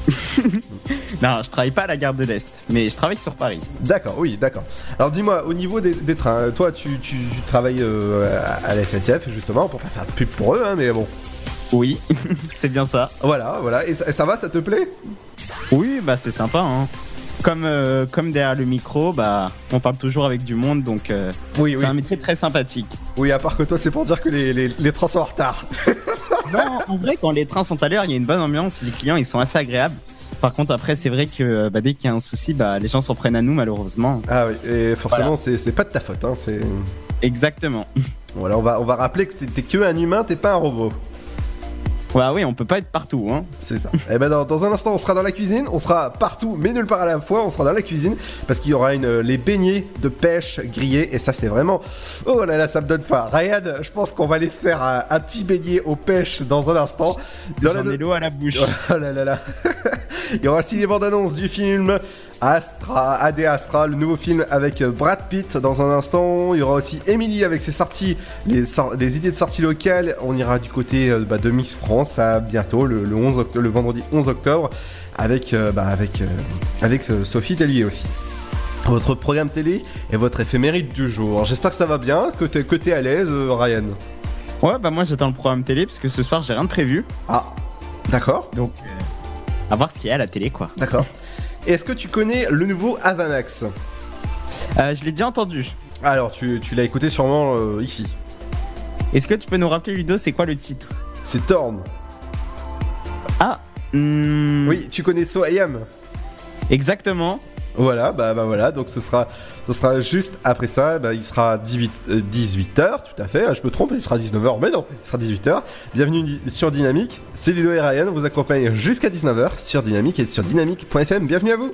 Non, je travaille pas à la gare de l'Est, mais je travaille sur Paris. D'accord, oui, d'accord. Alors dis-moi, au niveau des, des trains, euh, toi tu, tu- tu travailles euh, à la SNCF justement, pour pas faire de pub pour eux, hein, mais bon. Oui, c'est bien ça. Voilà, voilà. Et ça, et ça va, ça te plaît? Oui, bah c'est sympa. Hein. Comme, euh, comme derrière le micro, bah on parle toujours avec du monde, donc euh, Oui, c'est oui. un métier très sympathique. Oui, à part que toi, c'est pour dire que les, les, les trains sont en retard. Non, en vrai, quand les trains sont à l'heure, il y a une bonne ambiance, les clients ils sont assez agréables. Par contre, après, c'est vrai que bah, dès qu'il y a un souci, bah, les gens s'en prennent à nous, malheureusement. Ah oui, et forcément, Voilà. c'est pas de ta faute, hein. Exactement. Voilà, on va, on va rappeler que t'es que un humain, t'es pas un robot. Bah oui, on peut pas être partout. Hein. C'est ça. Et ben dans, dans un instant, on sera dans la cuisine, on sera partout, mais nulle part à la fois. On sera dans la cuisine parce qu'il y aura une, les beignets de pêche grillés et ça c'est vraiment. Oh là là, ça me donne faim. Ryan, je pense qu'on va aller se faire un, un petit beignet aux pêches dans un instant. Dans J'en ai l'eau à la bouche. Oh là là là. Il y aura aussi les bandes annonces du film Astra, AD Astra, le nouveau film avec Brad Pitt dans un instant. Il y aura aussi Emily avec ses sorties, les, idées de sorties locales. On ira du côté euh, bah, de Miss France à bientôt, le, le 11 oct- le vendredi 11 octobre, avec, euh, bah, avec, euh, avec euh, Sophie Tellier aussi. Votre programme télé et votre éphéméride du jour. J'espère que ça va bien, que t'es à l'aise, Ryan. Ouais, bah moi j'attends le programme télé parce que ce soir j'ai rien de prévu. Ah, d'accord. Donc, euh, à voir ce qu'il y a à la télé quoi. D'accord. Est-ce que tu connais le nouveau Avanax? Euh, je l'ai déjà entendu. Alors, tu, tu l'as écouté sûrement euh, ici. Est-ce que tu peux nous rappeler, Ludo, c'est quoi le titre? C'est Torn. Ah hmm, Oui, tu connais So I Am? Exactement. Voilà, bah, bah voilà, donc ce sera, ce sera juste après ça, bah, il sera 18, 18h, tout à fait, Ah, je me trompe, il sera 19h, mais non, il sera 18h. Bienvenue sur Dynamique, c'est Ludo et Ryan, vous accompagnent jusqu'à 19h sur Dynamique et sur dynamique.fm, bienvenue à vous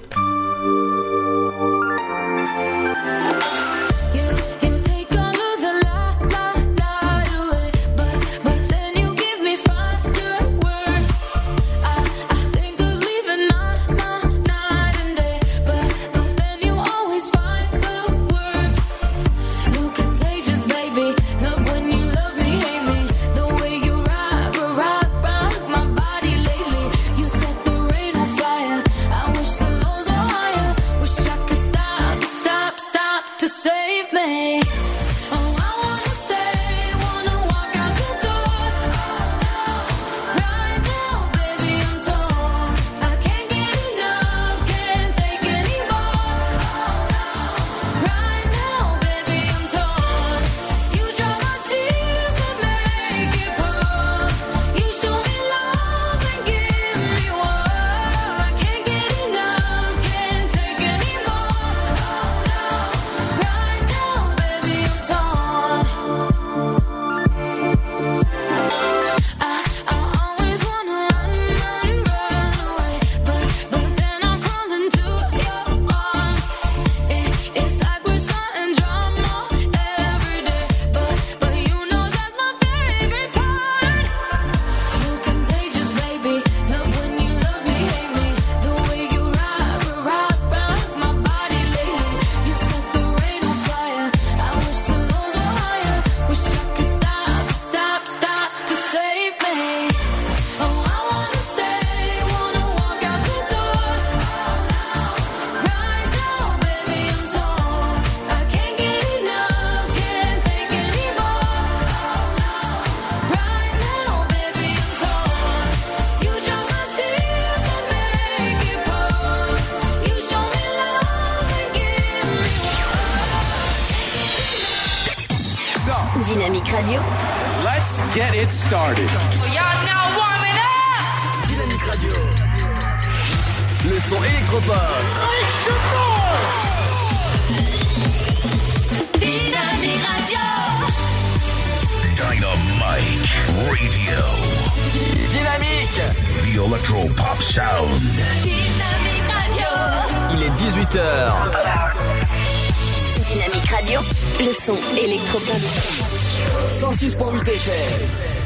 Le son électropop. 106.8 FM.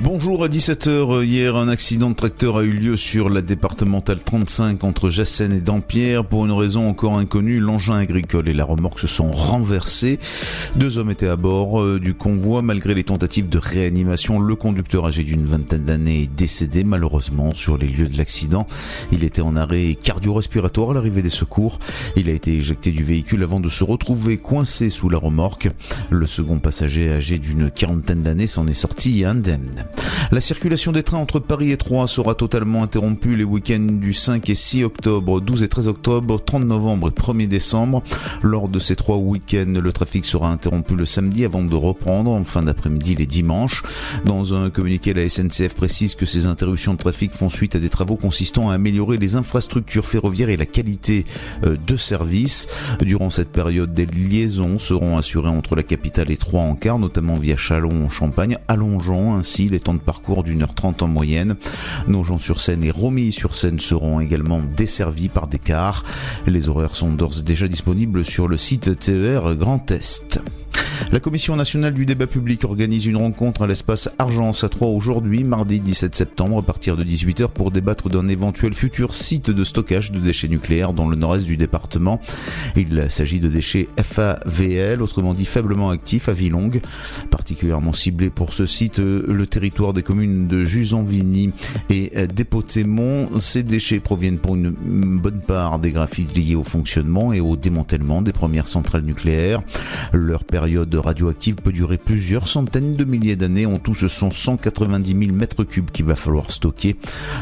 Bonjour à 17h. Hier, un accident de tracteur a eu lieu sur la départementale 35 entre Jassen et Dampierre. Pour une raison encore inconnue, l'engin agricole et la remorque se sont renversés. Deux hommes étaient à bord euh, du convoi. Malgré les tentatives de réanimation, le conducteur âgé d'une vingtaine d'années est décédé malheureusement sur les lieux de l'accident. Il était en arrêt cardio-respiratoire à l'arrivée des secours. Il a été éjecté du véhicule avant de se retrouver coincé sous la remorque. Le second passager âgé d'une quarantaine d'années s'en est sorti indemne. La circulation des trains entre Paris et Troyes sera totalement interrompue les week-ends du 5 et 6 octobre, 12 et 13 octobre, 30 novembre et 1er décembre. Lors de ces trois week-ends, le trafic sera interrompu le samedi avant de reprendre en fin d'après-midi les dimanches. Dans un communiqué, la SNCF précise que ces interruptions de trafic font suite à des travaux consistant à améliorer les infrastructures ferroviaires et la qualité euh, de service. Durant cette période, des liaisons seront assurées entre la capitale et Troyes en car, notamment via Chalon en Champagne, allongeant ainsi les temps de parcours d'une heure trente en moyenne. Nogent-sur-Seine et Romilly-sur-Seine seront également desservis par des cars. Les horaires sont d'ores et déjà disponibles sur le site TER Grand Est. La Commission nationale du débat public organise une rencontre à l'espace Argence à Troyes aujourd'hui, mardi 17 septembre, à partir de 18h pour débattre d'un éventuel futur site de stockage de déchets nucléaires dans le nord-est du département. Il s'agit de déchets FAVL, autrement dit faiblement actifs à Villongue. Particulièrement ciblé pour ce site, le territoire des communes de Jusanvigny et d'Épotémont. Ces déchets proviennent pour une bonne part des graphites liés au fonctionnement et au démantèlement des premières centrales nucléaires. Période radioactive peut durer plusieurs centaines de milliers d'années. En tout, ce sont 190 000 mètres cubes qu'il va falloir stocker.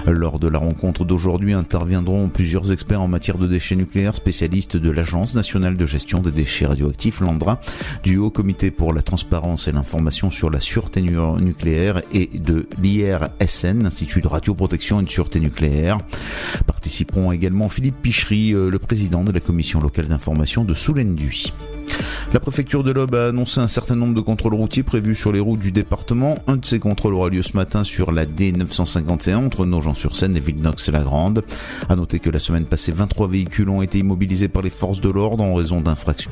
Lors de la rencontre d'aujourd'hui interviendront plusieurs experts en matière de déchets nucléaires, spécialistes de l'Agence nationale de gestion des déchets radioactifs, l'ANDRA, du Haut Comité pour la transparence et l'information sur la sûreté nu- nucléaire et de l'IRSN, l'Institut de radioprotection et de sûreté nucléaire. Participeront également Philippe Pichery, euh, le président de la commission locale d'information de Soulenduy. La préfecture de l'Aube a annoncé un certain nombre de contrôles routiers prévus sur les routes du département. Un de ces contrôles aura lieu ce matin sur la D951 entre Nogent-sur-Seine et Villenox-la-Grande. À noter que la semaine passée, 23 véhicules ont été immobilisés par les forces de l'ordre en raison d'infractions.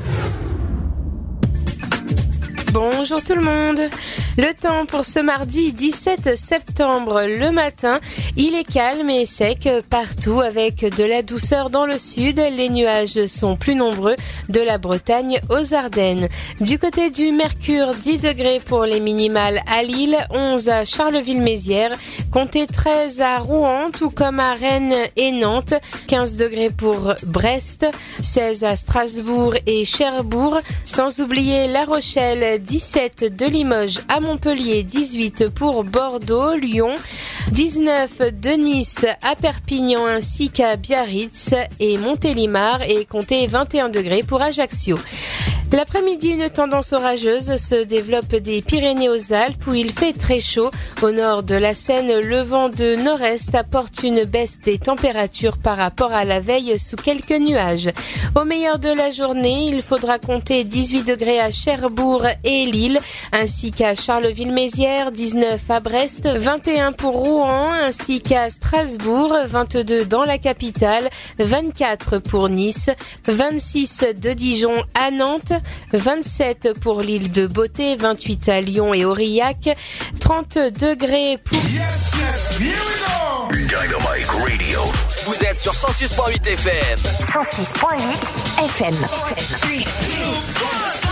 Bonjour tout le monde. Le temps pour ce mardi 17 septembre le matin, il est calme et sec partout avec de la douceur dans le sud. Les nuages sont plus nombreux de la Bretagne aux Ardennes. Du côté du Mercure, 10 degrés pour les minimales à Lille, 11 à Charleville-Mézières, comptez 13 à Rouen, tout comme à Rennes et Nantes, 15 degrés pour Brest, 16 à Strasbourg et Cherbourg, sans oublier La Rochelle, 17 de Limoges à Montpellier, 18 pour Bordeaux, Lyon, 19 de Nice à Perpignan ainsi qu'à Biarritz et Montélimar et comptez 21 degrés pour Ajaccio. L'après-midi, une tendance orageuse se développe des Pyrénées aux Alpes où il fait très chaud. Au nord de la Seine, le vent de nord-est apporte une baisse des températures par rapport à la veille sous quelques nuages. Au meilleur de la journée, il faudra compter 18 degrés à Cherbourg et Lille, ainsi qu'à Charleville-Mézières, 19 à Brest, 21 pour Rouen, ainsi qu'à Strasbourg, 22 dans la capitale, 24 pour Nice, 26 de Dijon à Nantes, 27 pour l'île de Beauté, 28 à Lyon et Aurillac, 30 degrés pour... Yes, yes, here we go. Dynamic Radio. Vous êtes sur 106.8 FM. 106.8 FM. 3,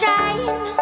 shine.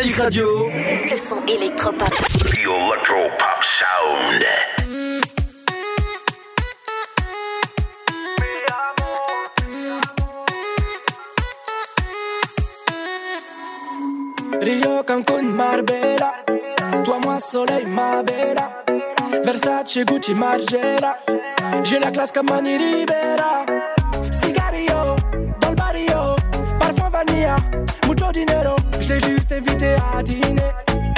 Dynamique Radio. Le son électropop. The Electro Pop Sound. Rio, Cancun, Marbella. Toi, moi, soleil, ma bella. Versace, Gucci, Margiela. J'ai la classe comme Mani Rivera. Le barrio. Parfum vanilla, mucho dinero. Je l'ai juste invité à dîner.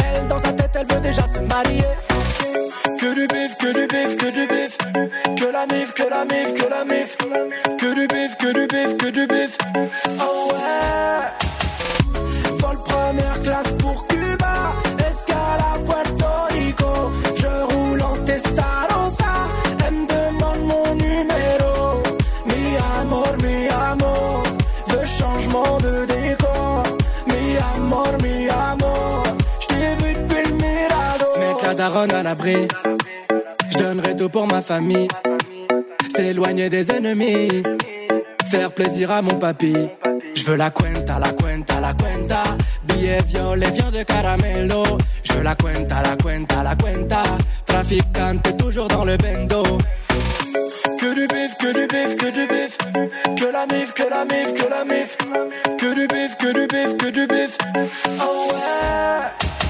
Elle, dans sa tête, elle veut déjà se marier. Que du bif, que du bif, que du bif. Que la mif, que la mif, que la mif. Que du bif, que du bif, que du bif. Oh ouais. Vol première classe pour Cuba, escale à l'abri, j'donnerai tout pour ma famille. S'éloigner des ennemis, faire plaisir à mon papy. Je veux la cuenta, la cuenta, la cuenta. Billet violet, viande de caramelo. Je veux la cuenta, la cuenta, la cuenta. Traficante, toujours dans le bendo. Que du bif, que du bif, que du bif. Que la mif, que la mif, que la mif. Que du bif, que du bif, que du bif. Oh ouais.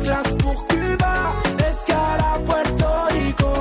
Vol première classe pour Cuba. Escale à Puerto Rico.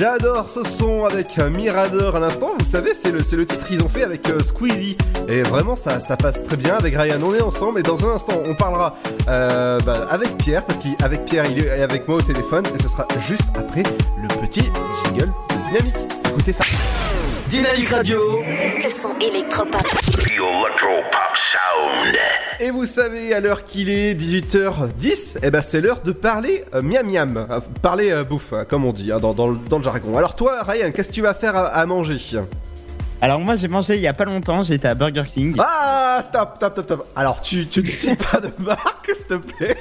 J'adore ce son avec euh, Mirador à l'instant. Vous savez, c'est le, le titre qu'ils ont fait avec euh, Squeezie. Et vraiment, ça, ça passe très bien avec Ryan. On est ensemble et dans un instant, on parlera euh, bah, avec Pierre parce qu'avec Pierre, il est avec moi au téléphone et ce sera juste après le petit jingle de Dynamique, écoutez ça. Dynamique Radio. Le son électropop. The Electro Pop Sound. Et vous savez, à l'heure qu'il est 18h10, eh ben c'est l'heure de parler euh, miam miam, Euh, parler euh, bouffe, hein, comme on dit hein, dans, dans le- dans le jargon. Alors toi, Ryan, qu'est-ce que tu vas faire à, à manger? Alors moi j'ai mangé il y a pas longtemps, j'étais à Burger King. Ah, stop, stop, stop, stop. Alors tu, tu ne cites pas de marque, s'il te plaît.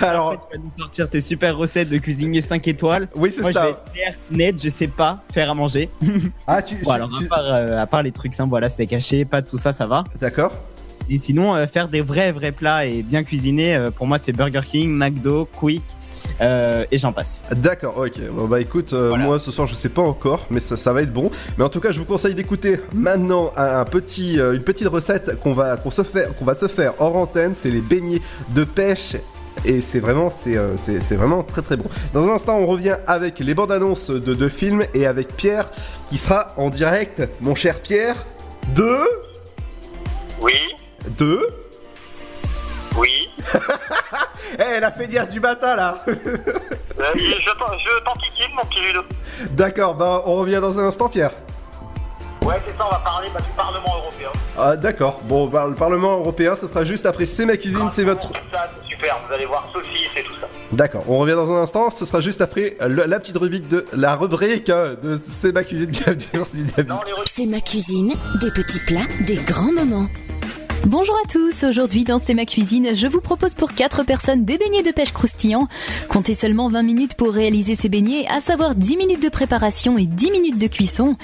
Alors, tu vas nous sortir tes super recettes de cuisinier 5 étoiles. Oui, c'est Moi, ça. Je vais être net, je sais pas faire à manger. Ah, tu. Bon, alors, à, part, euh, à part les trucs simples, voilà, c'était caché, pas tout ça, ça va. D'accord. Et sinon, euh, faire des vrais, vrais plats et bien cuisinés, euh, pour moi, c'est Burger King, McDo, Quick, euh, et j'en passe. D'accord, ok. Bon bah écoute, euh, moi ce soir je sais pas encore, mais ça, ça va être bon. Mais en tout cas, je vous conseille d'écouter maintenant un, un petit, euh, une petite recette qu'on va, qu'on se qu'on va se faire hors antenne. C'est les beignets de pêche. Et c'est vraiment, c'est, euh, c'est, c'est vraiment très très bon. Dans un instant, on revient avec les bandes annonces de, de films et avec Pierre qui sera en direct. Mon cher Pierre, de? Oui. De? Oui. Eh, elle a fait dièse du matin là Euh, je je t'enquiquine, mon petit Ludo. D'accord, bah on revient dans un instant, Pierre. Ouais, c'est ça, on va parler bah, du Parlement européen. Ah d'accord, bon bah, le Parlement européen ce sera juste après C'est ma cuisine, c'est votre... Ça, c'est super, vous allez voir Sophie et tout ça. D'accord, on revient dans un instant, ce sera juste après le- la petite rubrique de la rubrique euh, de C'est ma cuisine, bienvenue sur. C'est ma cuisine, des petits plats, des grands moments. Bonjour à tous, aujourd'hui dans C'est ma cuisine, je vous propose pour 4 personnes des beignets de pêche croustillants. Comptez seulement 20 minutes pour réaliser ces beignets, à savoir 10 minutes de préparation et 10 minutes de cuisson.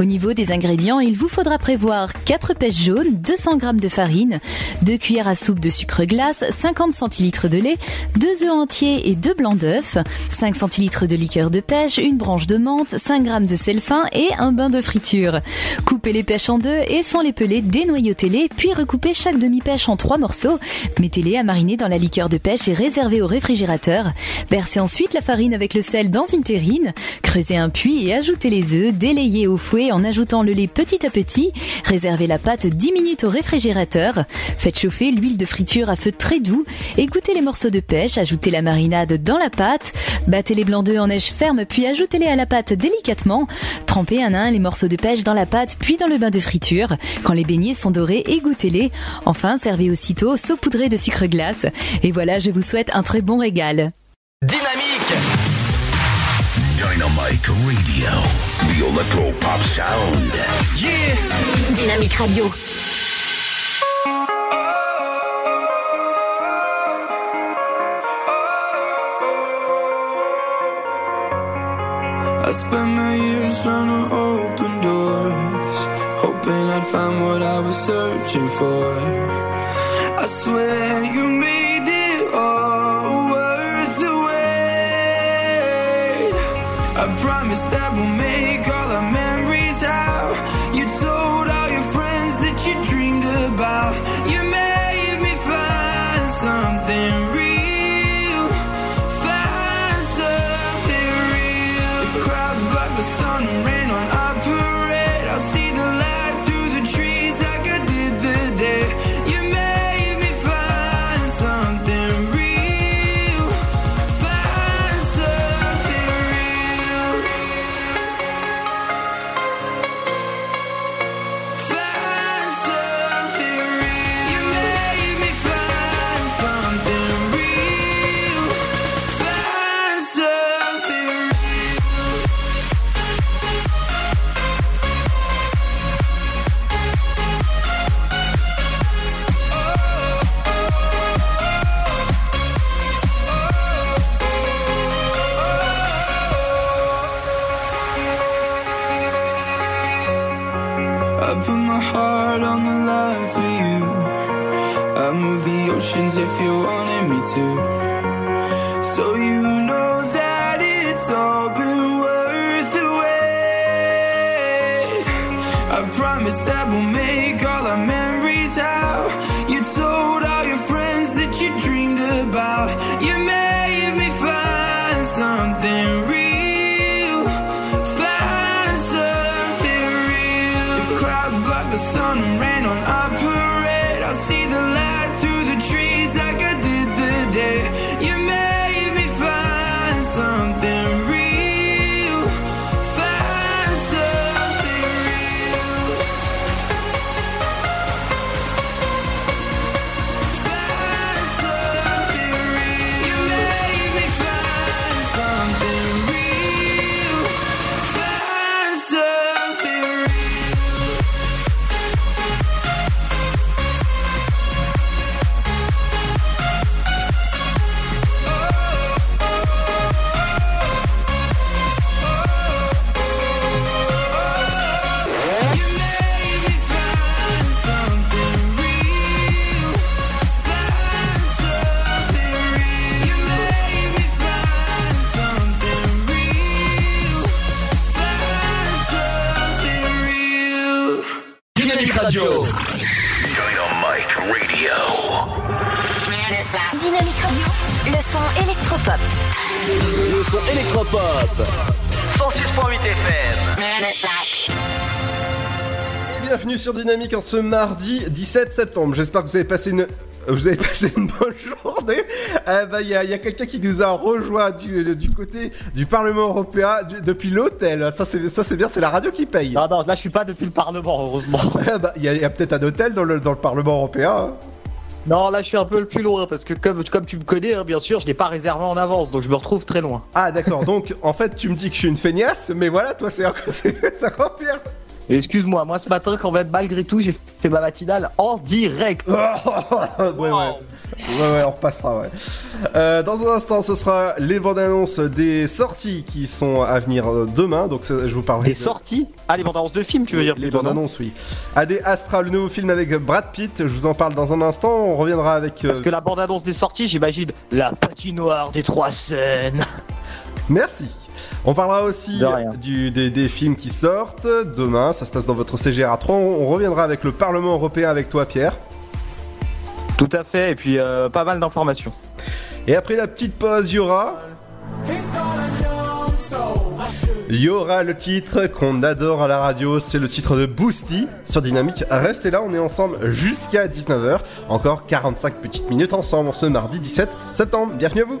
Au niveau des ingrédients, il vous faudra prévoir 4 pêches jaunes, 200 g de farine, 2 cuillères à soupe de sucre glace, 50 centilitres de lait, 2 œufs entiers et 2 blancs d'œufs, 5 centilitres de liqueur de pêche, une branche de menthe, 5 g de sel fin et un bain de friture. Coupez les pêches en deux et sans les peler, dénoyautez-les, puis recoupez chaque demi-pêche en trois morceaux. Mettez-les à mariner dans la liqueur de pêche et réservez au réfrigérateur. Versez ensuite la farine avec le sel dans une terrine. Creusez un puits et ajoutez les œufs, délayez au fouet en ajoutant le lait petit à petit. Réservez la pâte 10 minutes au réfrigérateur. Faites chauffer l'huile de friture à feu très doux. Égouttez les morceaux de pêche, ajoutez la marinade dans la pâte. Battez les blancs d'œufs en neige ferme puis ajoutez-les à la pâte délicatement. Trempez un à un les morceaux de pêche dans la pâte puis dans le bain de friture. Quand les beignets sont dorés, égouttez-les. Enfin, servez aussitôt saupoudré de sucre glace. Et voilà, je vous souhaite un très bon régal. Dynamique Dynamite Radio. The Electro Pop Sound. Yeah Dynamique Radio. I spent my years trying to open doors, hoping I'd find what I was searching for. I swear you made if you wanted me to. Dynamique en ce mardi 17 septembre. J'espère que vous avez passé une. Vous avez passé une bonne journée. Euh, bah, Il y a, y a quelqu'un qui nous a rejoint du, du côté du Parlement européen du- depuis l'hôtel. Ça c'est ça c'est bien, c'est la radio qui paye. Non, non, là je suis pas depuis le Parlement, heureusement. Ah bah, Il y a, y a peut-être un hôtel dans le, dans le Parlement européen. hein. Non, là je suis un peu le plus loin parce que comme, comme tu me connais, hein, bien sûr, je l'ai pas réservé en avance, donc je me retrouve très loin. Ah d'accord, donc en fait tu me dis que je suis une feignasse, mais voilà, toi c'est encore, c'est c'est encore pire. Excuse-moi, moi ce matin quand même, malgré tout, j'ai fait ma matinale en direct. ouais, ouais. Ouais, ouais, on repassera, ouais. Euh, dans un instant, ce sera les bandes annonces des sorties qui sont à venir euh, demain. Donc, je vous parlerai. Des sorties? Ah, les bandes annonces de films, tu veux dire Les bandes non? annonces, oui. AD Astra, le nouveau film avec Brad Pitt. Je vous en parle dans un instant. On reviendra avec. euh, Parce que la bande annonce des sorties, j'imagine la patinoire des trois scènes. Merci. On parlera aussi De rien. du, des, des films qui sortent demain. Ça se passe dans votre CGR à 3. On, on reviendra avec le Parlement européen avec toi, Pierre. Tout à fait, et puis euh, pas mal d'informations. Et après la petite pause, il y aura. Il y aura le titre qu'on adore à la radio, c'est le titre de Boosty sur Dynamique. Restez là, on est ensemble jusqu'à 19h. Encore 45 petites minutes ensemble ce mardi 17 septembre. Bienvenue à vous.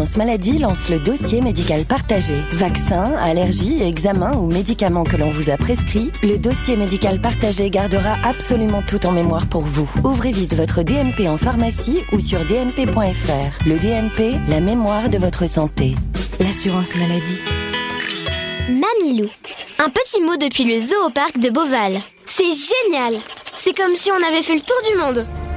maladie lance le dossier médical partagé. Vaccins, allergies, examens ou médicaments que l'on vous a prescrits, le dossier médical partagé gardera absolument tout en mémoire pour vous. Ouvrez vite votre DMP en pharmacie ou sur dmp.fr. Le DMP, la mémoire de votre santé. L'assurance maladie. Mamilou. Un petit mot depuis le zoo au parc de Beauval. C'est génial C'est comme si on avait fait le tour du monde.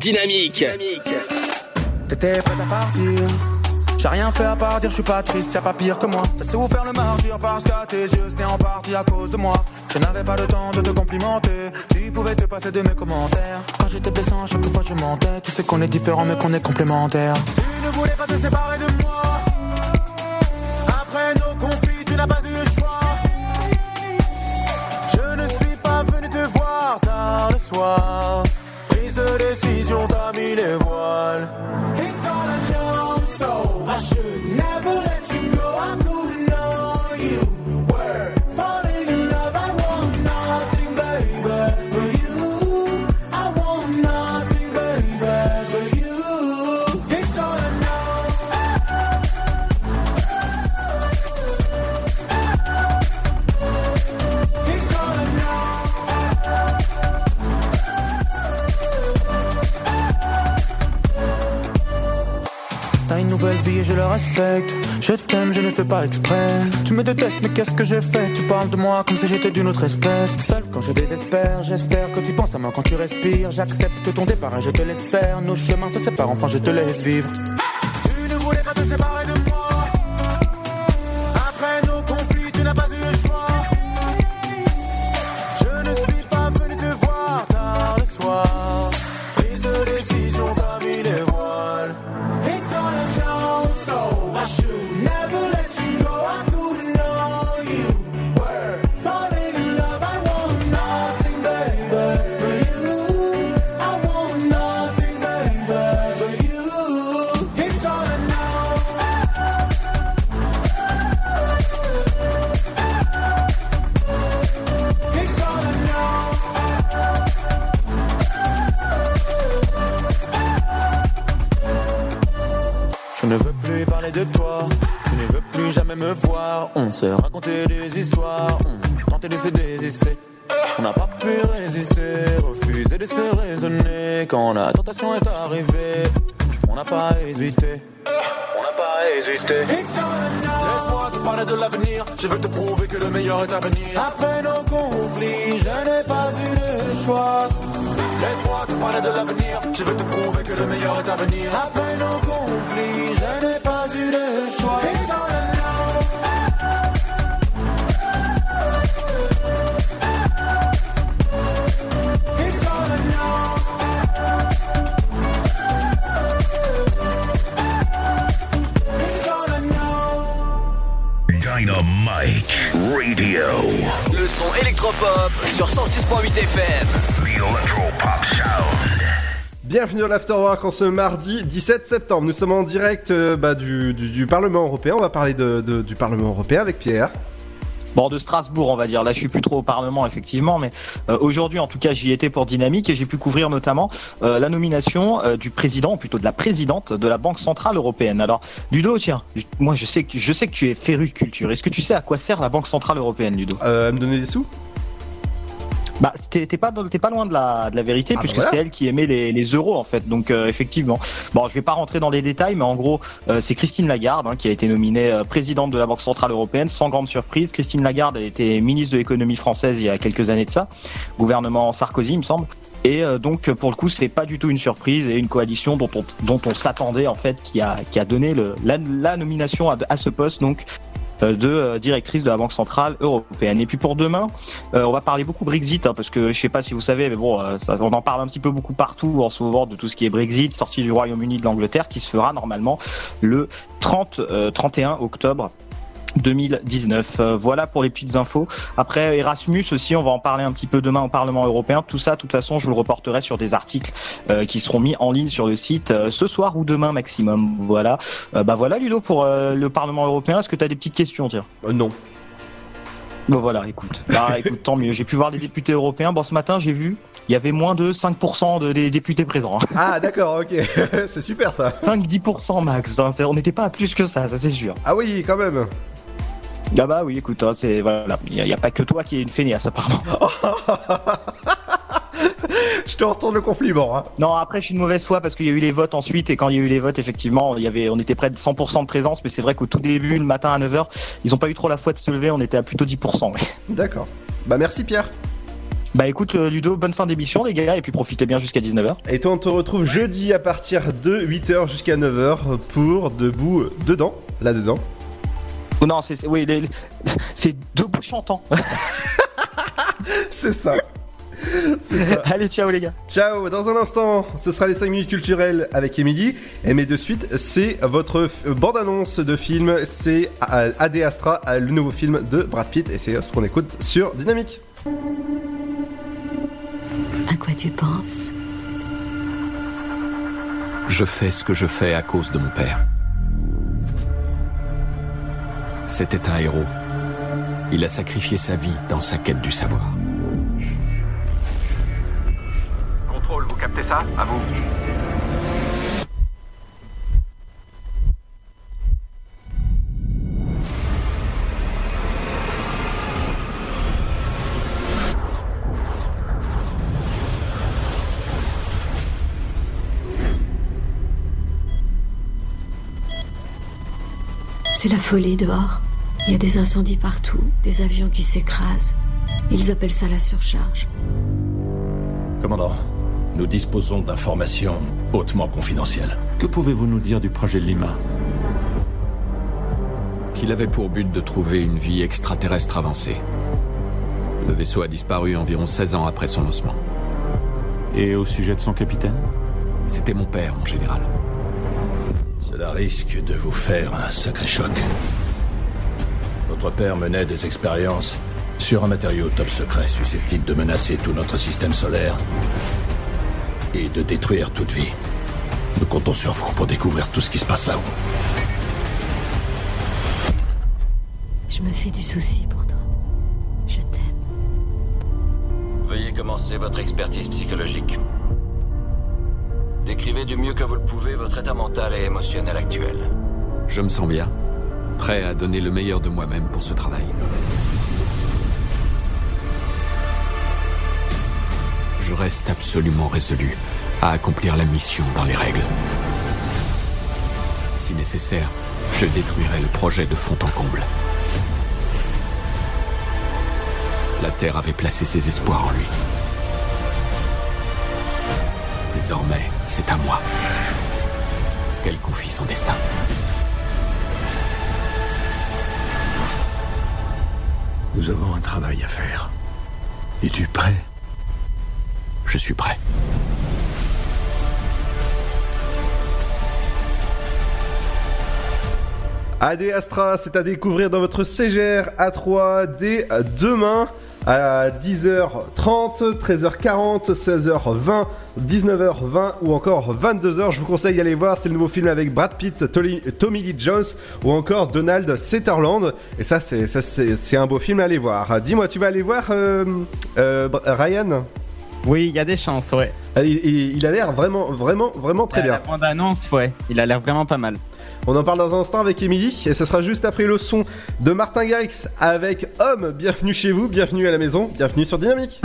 Dynamique. T'étais prête à partir. J'ai rien fait à part dire je suis pas triste, y'a pas pire que moi. T'as vous faire le martyr parce qu'à tes yeux c'était en partie à cause de moi. Je n'avais pas le temps de te complimenter. Tu pouvais te passer de mes commentaires. Quand j'étais blessant, chaque fois je mentais. Tu sais qu'on est différents mais qu'on est complémentaires. Tu ne voulais pas te séparer de moi. Après nos conflits, tu n'as pas eu le choix. Je ne suis pas venu te voir tard le soir. Mis les voiles. It's all I know, so I should never nouvelle et je le respecte. Je t'aime, je ne fais pas exprès. Tu me détestes, mais qu'est-ce que j'ai fait? Tu parles de moi comme si j'étais d'une autre espèce. Seul quand je désespère, j'espère que tu penses à moi quand tu respires. J'accepte ton départ et je te laisse faire. Nos chemins se séparent, enfin je te laisse vivre. Tu ne voulais pas te séparer se racontait des histoires, on tentait de se désister. On n'a pas pu résister, refuser de se raisonner. Quand la tentation est arrivée, on n'a pas hésité. On n'a pas hésité. Laisse-moi te parler de l'avenir. Je veux te prouver que le meilleur est à venir. Après nos conflits, je n'ai pas eu de choix. Laisse-moi te parler de l'avenir. Je veux te prouver que le meilleur est à venir. Après nos conflits, 106.8 FM. The Sound. Bienvenue dans l'Afterwork en ce mardi 17 septembre. Nous sommes en direct euh, bah, du, du- du Parlement européen. On va parler de, de- du Parlement européen avec Pierre. Bon, de Strasbourg, on va dire. Là, je suis plus trop au Parlement, effectivement, mais euh, aujourd'hui, en tout cas, j'y étais pour Dynamique et j'ai pu couvrir notamment euh, la nomination euh, du président, ou plutôt de la présidente de la Banque centrale européenne. Alors, Ludo, tiens, moi, je sais que je sais que tu es féru de culture. Est-ce que tu sais à quoi sert la Banque centrale européenne, Ludo? Euh, Me donner des sous? Bah, t'es pas, dans- t'es pas loin de la, de la vérité, Ah, puisque bah voilà. c'est elle qui émet les, les euros, en fait. Donc, euh, effectivement. Bon, je vais pas rentrer dans les détails, mais en gros, euh, c'est Christine Lagarde hein, qui a été nominée euh, présidente de la Banque Centrale Européenne, sans grande surprise. Christine Lagarde, elle était ministre de l'économie française il y a quelques années de ça, gouvernement Sarkozy, il me semble. Et euh, donc, pour le coup, c'est pas du tout une surprise et une coalition dont on, dont on s'attendait, en fait, qui a, qui a donné le, la, la nomination à, à ce poste, donc, de euh, directrice de la Banque Centrale Européenne. Et puis pour demain, euh, on va parler beaucoup Brexit, hein, parce que je sais pas si vous savez, mais bon, euh, ça, on en parle un petit peu beaucoup partout en ce moment de tout ce qui est Brexit, sortie du Royaume-Uni de l'Angleterre, qui se fera normalement le 30, euh, 31 octobre 2019. Euh, voilà pour les petites infos. Après Erasmus aussi, on va en parler un petit peu demain au Parlement européen. Tout ça, de toute façon, je vous le reporterai sur des articles euh, qui seront mis en ligne sur le site euh, ce soir ou demain maximum. Voilà. Bah voilà Ludo pour le Parlement européen. Est-ce que tu as des petites questions, tiens? Non. Bon voilà, écoute. Bah écoute, tant mieux. J'ai pu voir des députés européens. Bon, ce matin, j'ai vu, il y avait moins de 5% de, des députés présents. Ah d'accord, ok, c'est super ça. 5-10% max. hein. On n'était pas à plus que ça, ça c'est sûr. Ah oui, quand même. Ah bah oui, écoute, hein, c'est voilà. Il n'y a, pas que toi qui est une feignasse apparemment. Je te retourne le compliment. Hein. Non, après je suis une mauvaise foi parce qu'il y a eu les votes ensuite et quand il y a eu les votes, effectivement, il y avait, on était près de 100% de présence, mais c'est vrai qu'au tout début, le matin à 9h, ils ont pas eu trop la foi de se lever, on était à plutôt 10%. ouais. D'accord. Bah merci Pierre. Bah écoute euh, Ludo, bonne fin d'émission les gars et puis profitez bien jusqu'à 19h. Et toi, on te retrouve jeudi à partir de 8h jusqu'à 9h pour Debout dedans, là-dedans. Oh non, c'est oui, les- les- c'est debout chantant. C'est ça. C'est ça. Allez, ciao les gars. Ciao, dans un instant, ce sera les 5 minutes culturelles avec Émilie. Et mais de suite, c'est votre bande-annonce de film, c'est euh, Ad Astra, euh, le nouveau film de Brad Pitt, et c'est ce qu'on écoute sur Dynamique. À quoi tu penses? Je fais ce que je fais à cause de mon père. C'était un héros. Il a sacrifié sa vie dans sa quête du savoir. Contrôle, vous captez ça? À vous. C'est la folie dehors. Il y a des incendies partout, des avions qui s'écrasent. Ils appellent ça la surcharge. Commandant, nous disposons d'informations hautement confidentielles. Que pouvez-vous nous dire du projet Lima? Qu'il avait pour but de trouver une vie extraterrestre avancée. Le vaisseau a disparu environ 16 ans après son lancement. Et au sujet de son capitaine? C'était mon père, mon général. Cela risque de vous faire un sacré choc. Votre père menait des expériences sur un matériau top secret susceptible de menacer tout notre système solaire et de détruire toute vie. Nous comptons sur vous pour découvrir tout ce qui se passe là-haut. Je me fais du souci pour toi. Je t'aime. Veuillez commencer votre expertise psychologique. Décrivez du mieux que vous le pouvez votre état mental et émotionnel actuel. Je me sens bien, prêt à donner le meilleur de moi-même pour ce travail. Je reste absolument résolu à accomplir la mission dans les règles. Si nécessaire, je détruirai le projet de fond en comble. La Terre avait placé ses espoirs en lui. Désormais, c'est à moi qu'elle confie son destin. Nous avons un travail à faire. Es-tu prêt? Je suis prêt. AD Astra, c'est à découvrir dans votre CGR A3 dès demain à 10h30, 13h40, 16h20, 19h20 ou encore 22h. Je vous conseille d'aller voir, c'est le nouveau film avec Brad Pitt, Tolly- Tommy Lee Jones ou encore Donald Sutherland. Et ça, c'est ça, c'est c'est un beau film à aller voir. Dis-moi, tu vas aller voir euh, euh, Ryan? Oui, il y a des chances, ouais. il, il- il a l'air vraiment, vraiment, vraiment très bien. La bande-annonce, ouais. Il a l'air vraiment pas mal. On en parle dans un instant avec Émilie et ce sera juste après le son de Martin Garrix avec Homme. Bienvenue chez vous, bienvenue à la maison, bienvenue sur Dynamique.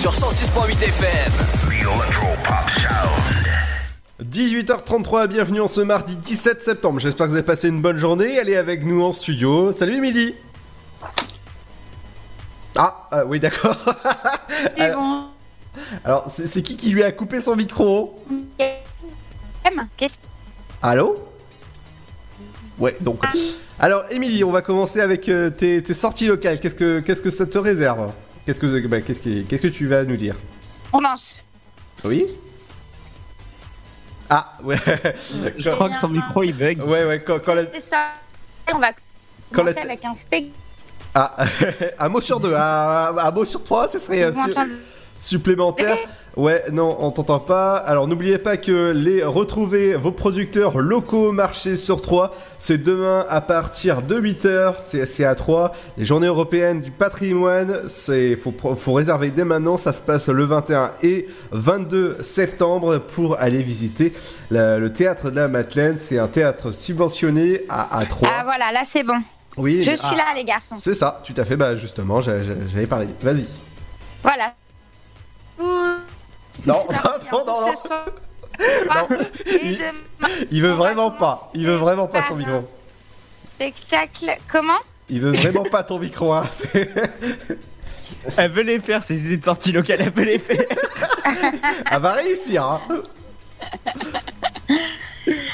Sur 106.8 FM. The Electropop Sound. 18h33, bienvenue en ce mardi 17 septembre. J'espère que vous avez passé une bonne journée. Est avec nous en studio. Salut Émilie. Ah, euh, oui, d'accord. alors, alors, c'est c'est qui qui lui a coupé son micro? Qu'est-ce Allô? Ouais, donc. Alors, Émilie, on va commencer avec euh, tes, tes sorties locales. Qu'est-ce que qu'est-ce que ça te réserve? Qu'est-ce que bah, qu'est-ce qu'est-ce que tu vas nous dire? On mange. Oui Ah, ouais. Je crois que son micro il bug. Ouais, ouais, quand, quand la- C'est ça. On va Quand la- commencer avec un spectacle. Ah, un mot sur deux, un, un mot sur trois, ce serait euh, Vous supplémentaire. Ouais, non, on t'entend pas. Alors n'oubliez pas que les retrouver vos producteurs locaux marché sur 3, c'est demain à partir de 8h, c'est à 3. Les journées européennes du patrimoine, c'est faut, faut réserver dès maintenant, ça se passe le 21 et 22 septembre pour aller visiter la- le théâtre de la Madeleine. C'est un théâtre subventionné à, à 3. Ah voilà, là c'est bon. Oui, Je suis ah. là, les garçons. C'est ça, tout à fait. Bah justement, j'a- j'a- j'avais parlé. Vas-y. Voilà. Non, non, non, non. demain, Il veut vraiment pas. Il veut vraiment pas son micro. spectacle. Comment? Il veut vraiment pas ton micro. Hein. Elle veut les faire, ces idées de sortie locale, elle veut les faire. Elle va réussir. Hein.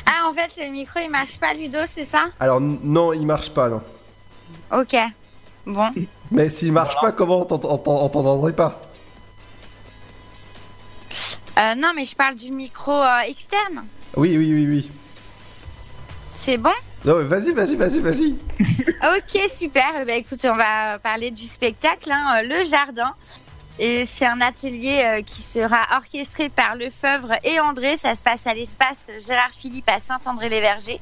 Ah, en fait, le micro il marche pas, Ludo, c'est ça? Alors non, il marche pas non. Ok. Bon. Mais s'il marche pas, comment on t'entendrait pas? Euh, non, mais je parle du micro euh, externe. Oui, oui, oui, oui. C'est bon? Non, mais vas-y, vas-y, vas-y, vas-y. Ok, super. Ben, écoute, on va parler du spectacle, hein, euh, Le Jardin. Et c'est un atelier euh, qui sera orchestré par Lefebvre et André. Ça se passe à l'espace Gérard Philippe à Saint-André-les-Vergers.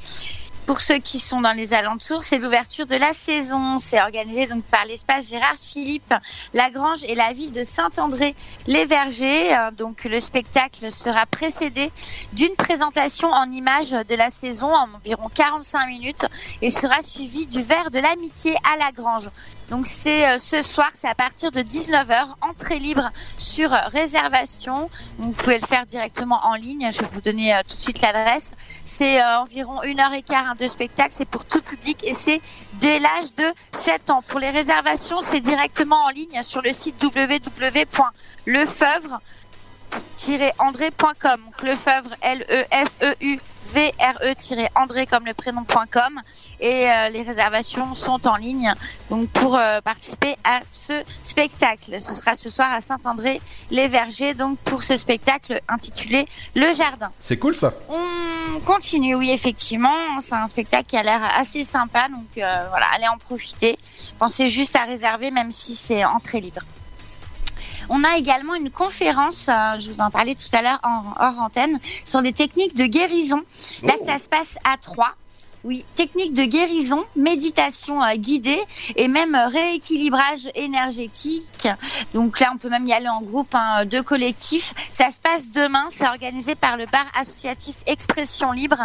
Pour ceux qui sont dans les alentours, c'est l'ouverture de la saison. C'est organisé donc par l'espace Gérard Philippe, la Grange et la ville de Saint-André-les-Vergers. Euh, Donc le spectacle sera précédé d'une présentation en images de la saison en environ 45 minutes et sera suivi du verre de l'amitié à la Grange. Donc c'est euh, ce soir, c'est à partir de 19h, entrée libre sur euh, réservation. Vous pouvez le faire directement en ligne. Je vais vous donner euh, tout de suite l'adresse. C'est euh, environ une heure et quart hein, de spectacle. C'est pour tout public et c'est dès l'âge de 7 ans. Pour les réservations, c'est directement en ligne sur le site www.lefeuvre.fr lefebvre-andré.com. Donc Lefebvre, E L-E-F-E-U. VRE-André comme le prénom.com et euh, les réservations sont en ligne donc pour euh, participer à ce spectacle. Ce sera ce soir à Saint-André-les-Vergers donc pour ce spectacle intitulé Le Jardin. C'est cool ça. On continue, oui, effectivement. C'est un spectacle qui a l'air assez sympa, donc euh, voilà, allez en profiter. Pensez juste à réserver, même si c'est entrée libre. On a également une conférence, euh, je vous en parlais tout à l'heure en hors antenne, sur les techniques de guérison. Là, ça se passe à Troyes. Oui, technique de guérison, méditation guidée et même rééquilibrage énergétique. Donc là, on peut même y aller en groupe, hein, deux collectifs. Ça se passe demain. C'est organisé par le bar associatif Expression Libre.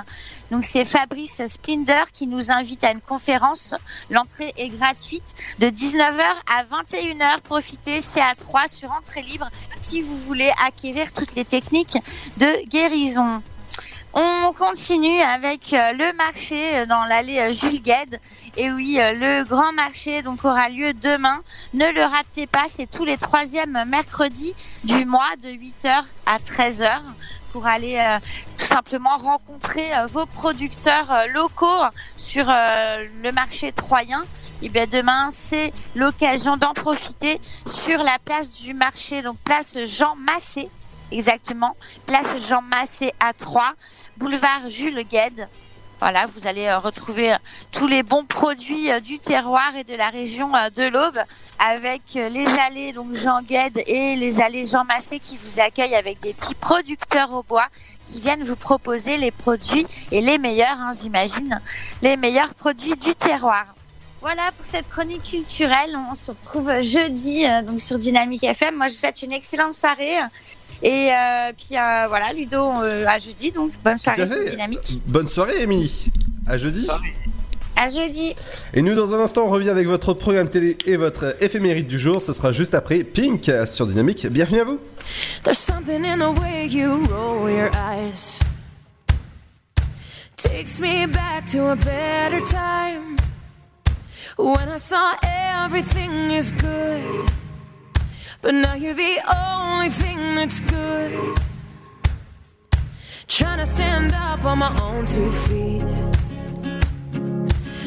Donc c'est Fabrice Splinder qui nous invite à une conférence. L'entrée est gratuite de 19h à 21h. Profitez, c'est à 3 sur entrée libre si vous voulez acquérir toutes les techniques de guérison. On continue avec euh, le marché euh, dans l'allée euh, Jules Gued. Et oui, le grand marché donc aura lieu demain. Ne le ratez pas, c'est tous les troisièmes mercredis du mois de 8h à 13h pour aller tout simplement rencontrer vos producteurs locaux sur le marché troyen. Et bien demain, c'est l'occasion d'en profiter sur la place du marché, donc place Jean Massé, exactement, place Jean Massé à 3, boulevard Jules Gued. Voilà, vous allez euh, retrouver euh, tous les bons produits euh, du terroir et de la région de l'Aube avec les allées donc Jean Gued et les allées Jean Massé qui vous accueillent avec des petits producteurs au bois qui viennent vous proposer les produits et les meilleurs, hein, j'imagine, les meilleurs produits du terroir. Voilà pour cette chronique culturelle. On se retrouve jeudi donc sur Dynamique FM. Moi, je vous souhaite une excellente soirée. Et euh, puis euh, voilà, Ludo euh, à jeudi. Donc bonne soirée sur. Dynamique. Bonne soirée, Émilie. À jeudi. À jeudi. Et nous, dans un instant, on revient avec votre programme télé et votre éphémérite du jour. Ce sera juste après Pink sur Dynamique. Bienvenue à vous. There's something in the way you roll your eyes. Takes me back to a better time. When I saw everything is good. But now you're the only thing that's good. Trying to stand up on my own two feet.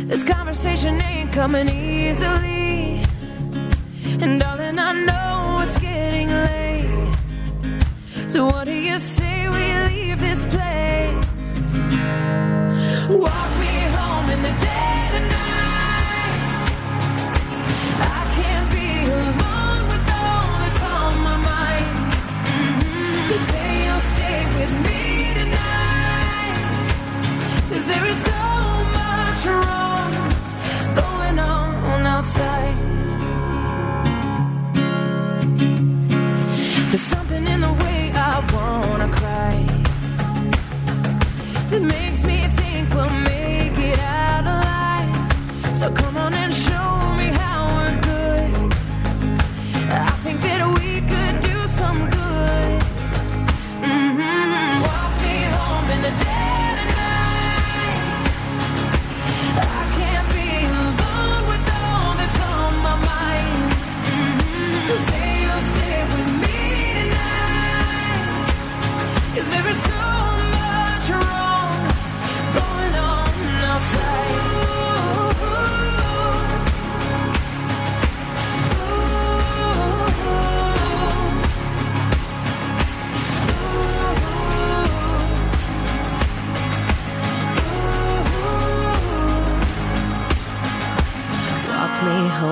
This conversation ain't coming easily. And darling, I know it's getting late. So what do you say we leave this place? Walk me home in the dead that makes me think we'll make it out alive. So come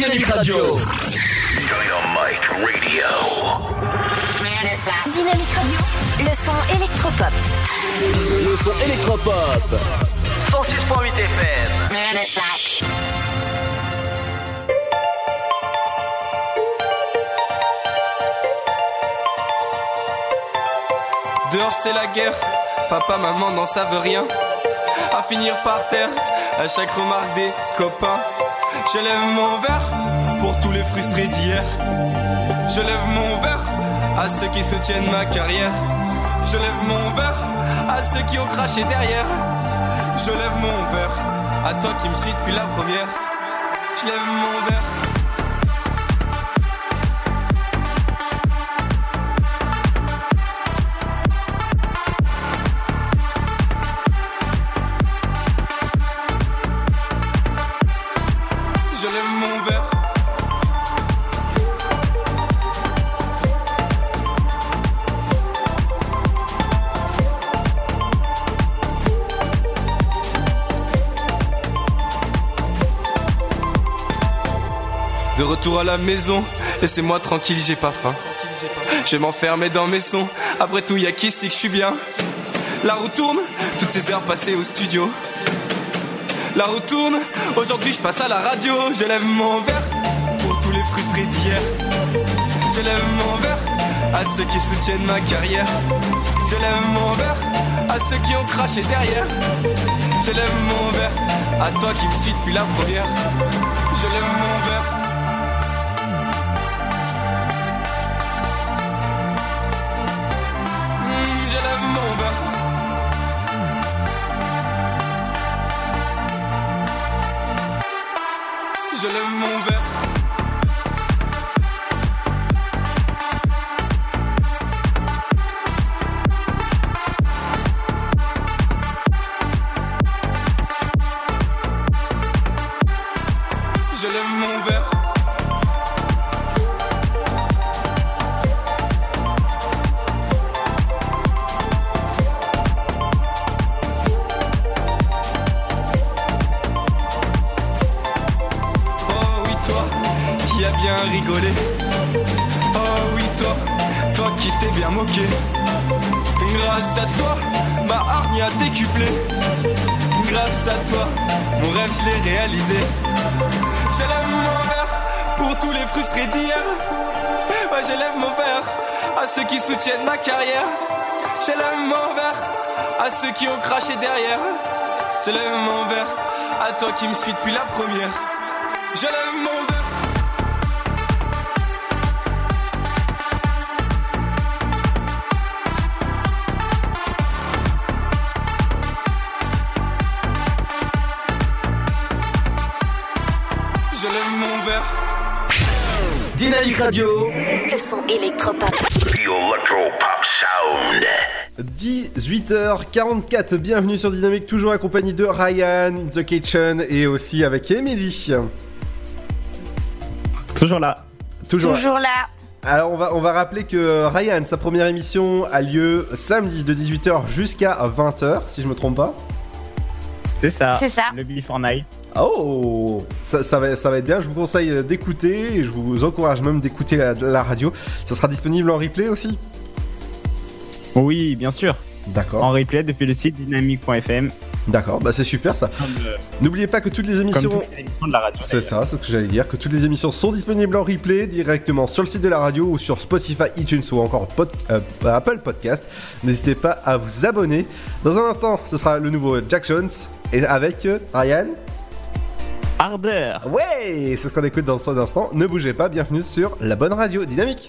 Dynamique Radio. Dynamite Radio. Dynamique Radio, électropop. Le son électropop. 106.8 FM. Dehors c'est la guerre, papa, maman n'en savent rien. À finir par terre, à chaque remarque des copains. Je lève mon verre pour tous les frustrés d'hier. Je lève mon verre à ceux qui soutiennent ma carrière. Je lève mon verre à ceux qui ont craché derrière. Je lève mon verre à toi qui me suis depuis la première. Je lève mon verre. À la maison, laissez-moi tranquille, j'ai pas faim. Je vais m'enfermer dans mes sons, après tout, y a qu'ici que je suis bien? La roue tourne, toutes ces heures passées au studio. La roue tourne, aujourd'hui je passe à la radio. Je lève mon verre pour tous les frustrés d'hier. Je lève mon verre à ceux qui soutiennent ma carrière. Je lève mon verre à ceux qui ont craché derrière. Je lève mon verre à toi qui me suis depuis la première. Je lève mon verre. Je lève mon verre à toi qui me suis depuis la première. Je lève mon verre. Je lève mon verre. Dynamique Radio. Le son électropop. The Electro Pop Sound. 18h44, bienvenue sur Dynamique, toujours accompagné de Ryan, in the Kitchen et aussi avec Emily. Toujours là. Toujours, Toujours là. Alors on va, on va rappeler que euh, Ryan, sa première émission a lieu samedi de 18h jusqu'à 20h, si je me trompe pas. C'est ça. C'est ça. Le Before Night. Oh ça, ça va, ça va être bien, je vous conseille euh, d'écouter et je vous encourage même d'écouter la, la radio. Ça sera disponible en replay aussi? Oui, bien sûr. D'accord. En replay depuis le site dynamique.fm. D'accord, bah c'est super ça. N'oubliez pas que toutes les émissions... Comme toutes les émissions de la radio. C'est ça, c'est ce que j'allais dire, que toutes les émissions sont disponibles en replay directement sur le site de la radio ou sur Spotify, iTunes ou encore pod- euh, Apple Podcast. N'hésitez pas à vous abonner. Dans un instant, ce sera le nouveau Jack Jones et avec euh, Ryan. Ardeur. Ouais, c'est ce qu'on écoute dans un instant. Ne bougez pas, bienvenue sur la bonne radio dynamique.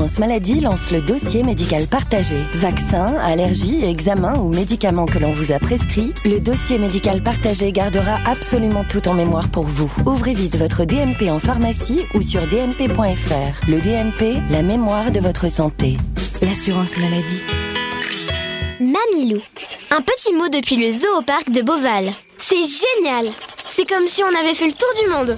maladie lance le dossier médical partagé. Vaccins, allergies, examens ou médicaments que l'on vous a prescrits, le dossier médical partagé gardera absolument tout en mémoire pour vous. Ouvrez vite votre DMP en pharmacie ou sur dmp.fr. Le DMP, la mémoire de votre santé. l'assurance maladie. Mamilou. Un petit mot depuis le zoo au de Beauval. C'est génial C'est comme si on avait fait le tour du monde.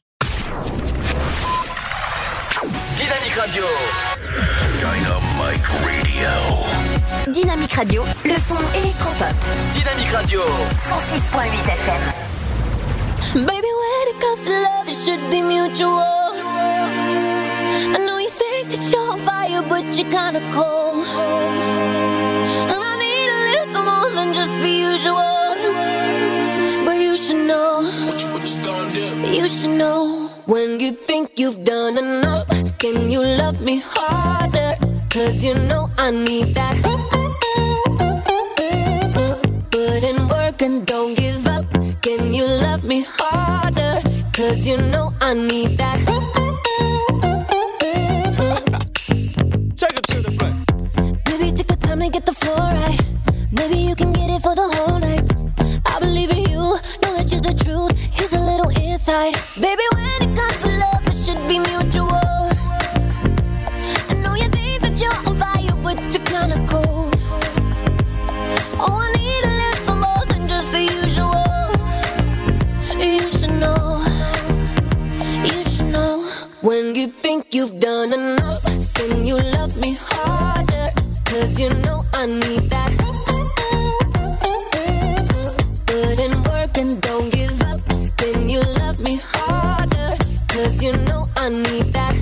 Dynamique Radio. Dynamique Radio. Dynamique Radio, le son électropop. Dynamique Radio. 106.8 FM. Baby, when it comes to love, it should be mutual. I know you think that you're on fire, but you're kinda cold. And I need a little more than just the usual. But you should know. You should know. When you think you've done enough, can you love me harder? Cause you know I need that. Put in work and don't give up. Can you love me harder? Cause you know I need that. Take it to the front. Maybe take the time to get the floor right. Maybe you can get it for the whole night. I believe in you, insight. Baby, when it comes to love, it should be mutual. I know you think that you're on fire, but you're kinda cold. Oh, I need a little more than just the usual. You should know. You should know. When you think you've done enough, can you love me harder? Cause you know I need that. Put in work and don't give Can you love me harder? Cause you know I need that.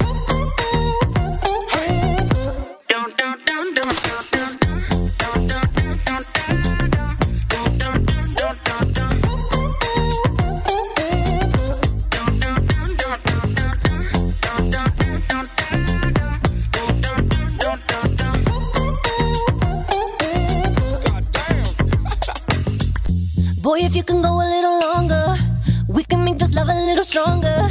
Boy, if you can go a little longer, make this love a little stronger.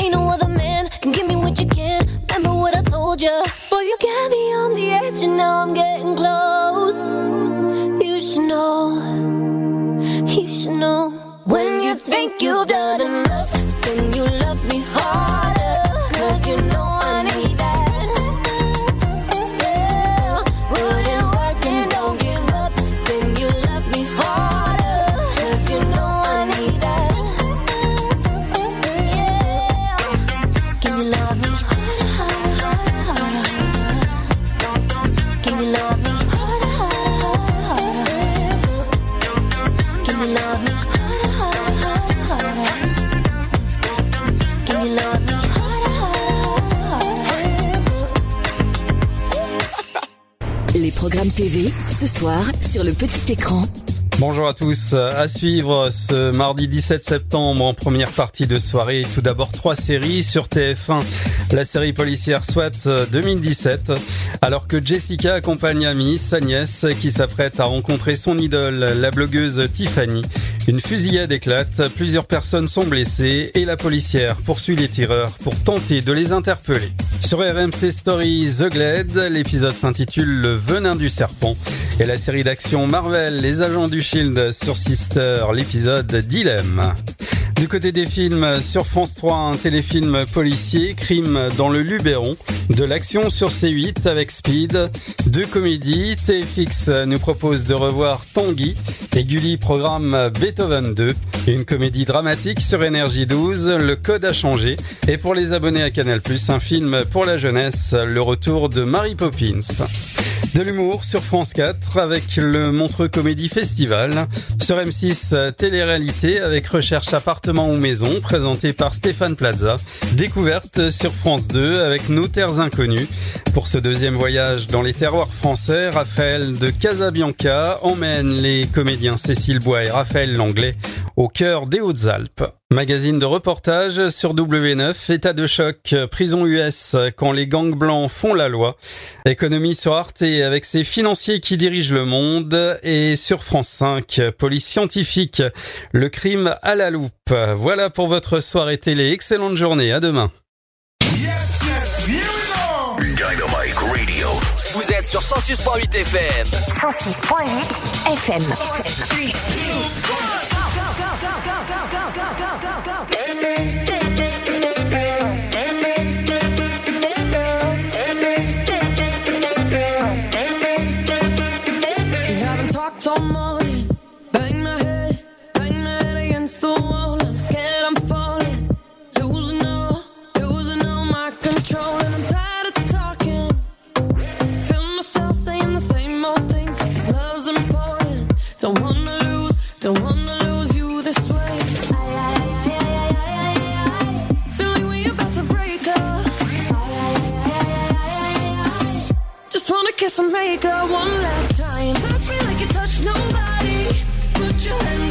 Ain't no other man can give me what you can. Remember what I told you. Boy, you got me on the edge, and now I'm getting close. You should know. You should know. When you think you've done enough, can you love me harder? Les programmes TV, ce soir, sur le petit écran. Bonjour à tous. À suivre ce mardi 17 septembre en première partie de soirée. Tout d'abord trois séries sur TF1. La série policière SWAT 2017. Alors que Jessica accompagne Amy, sa nièce, qui s'apprête à rencontrer son idole, la blogueuse Tiffany. Une fusillade éclate, plusieurs personnes sont blessées et la policière poursuit les tireurs pour tenter de les interpeller. Sur RMC Story The Glade, l'épisode s'intitule Le venin du serpent et la série d'action Marvel Les agents du Shield sur Sister, l'épisode Dilemme. Du côté des films, sur France 3, un téléfilm policier, Crime dans le Luberon, de l'action sur C8 avec Speed, deux comédies, TFX nous propose de revoir Tanguy et Gulli programme Beethoven 2, une comédie dramatique sur Énergie 12, Le Code a changé, et pour les abonnés à Canal+, un film pour la jeunesse, le retour de Mary Poppins. De l'humour sur France 4 avec le Montreux Comédie Festival. Sur M6, télé-réalité avec Recherche appartement ou maison présenté par Stéphane Plaza. Découverte sur France 2 avec Nos terres inconnues. Pour ce deuxième voyage dans les terroirs français, Raphaël de Casabianca emmène les comédiens Cécile Bois et Raphaël Langlais au cœur des Hautes-Alpes. Magazine de reportage sur W9, état de choc, prison US, quand les gangs blancs font la loi, économie sur Arte avec ses financiers qui dirigent le monde, et sur France 5, police scientifique, le crime à la loupe. Voilà pour votre soirée télé, excellente journée, à demain. Yes, yes, here we go. Dynamic Radio. Vous êtes sur 106.8 FM. 106.8 FM. 3, 2, 1. Don't wanna lose, don't wanna lose you this way. Feeling we about to break up. Just wanna kiss and make up one last time. Touch me like you touch nobody. Put your hands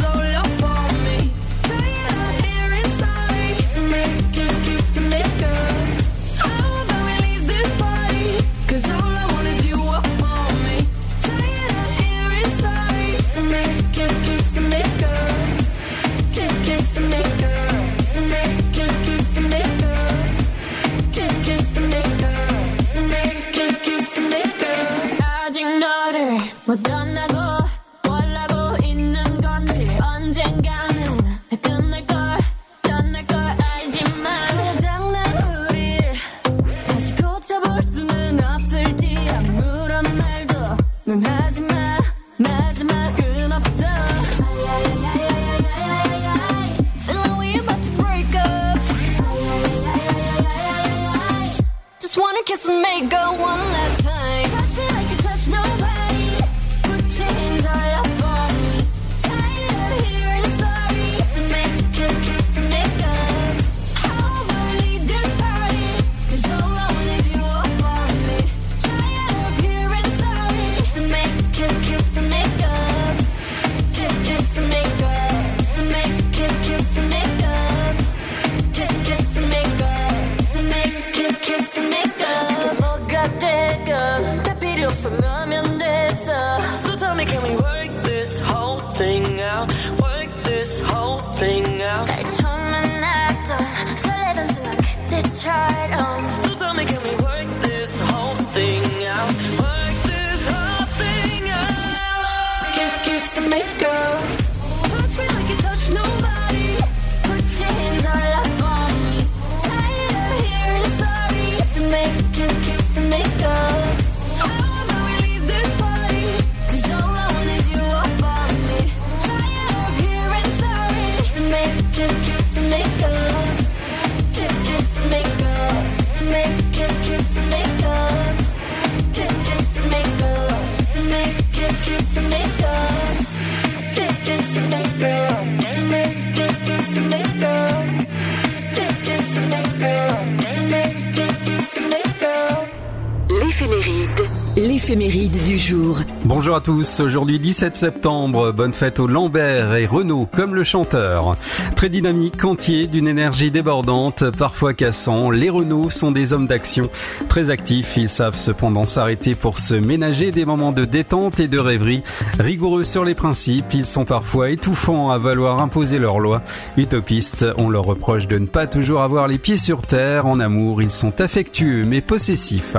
Without Aujourd'hui 17 septembre, bonne fête aux Lambert et Renault comme le chanteur. Très dynamique, entier, d'une énergie débordante, parfois cassant, les Renault sont des hommes d'action. Très actifs, ils savent cependant s'arrêter pour se ménager des moments de détente et de rêverie. Rigoureux sur les principes, ils sont parfois étouffants à vouloir imposer leurs lois. Utopistes, on leur reproche de ne pas toujours avoir les pieds sur terre. En amour, ils sont affectueux mais possessifs.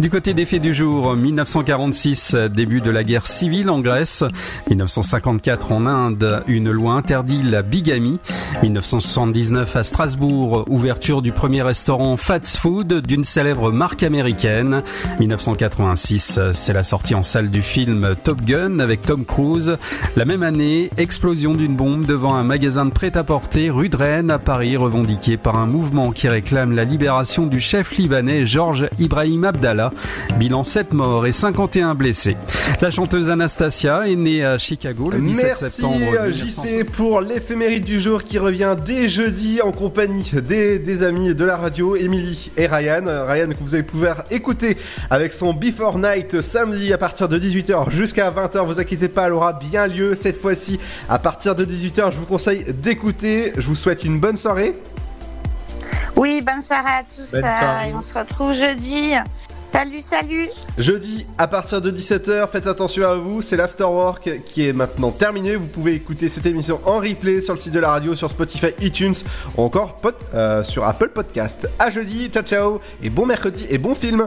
Du côté des faits du jour, 1946, début de la guerre civile en Grèce. 1954 en Inde, une loi interdit la bigamie. 1979 à Strasbourg, ouverture du premier restaurant Fats Food d'une célèbre marque américaine. 1986, c'est la sortie en salle du film Top Gun avec Tom Cruise. La même année, explosion d'une bombe devant un magasin de prêt-à-porter rue de Rennes à Paris, revendiqué par un mouvement qui réclame la libération du chef libanais Georges Ibrahim Abdallah. Bilan 7 morts et 51 blessés. La chanteuse Anastasia est née à Chicago le 17 Merci septembre. JC pour l'éphéméride du jour qui revient dès jeudi en compagnie des, des amis de la radio, Emily et Ryan. Euh, Ryan que vous allez pouvoir écouter avec son Before Night samedi à partir de 18h jusqu'à 20h. Vous inquiétez pas, elle aura bien lieu cette fois-ci à partir de 18h. Je vous conseille d'écouter. Je vous souhaite une bonne soirée. Oui, bonne soirée à tous. Bonne euh, et on se retrouve jeudi. Salut, salut. Jeudi à partir de 17h, faites attention à vous, c'est l'afterwork qui est maintenant terminé. Vous pouvez écouter cette émission en replay sur le site de la radio, sur Spotify, iTunes ou encore euh, sur Apple Podcast. À jeudi, ciao ciao et bon mercredi et bon film.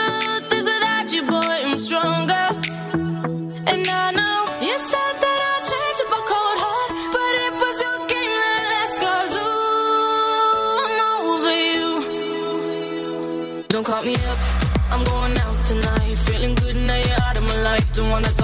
you. Don't call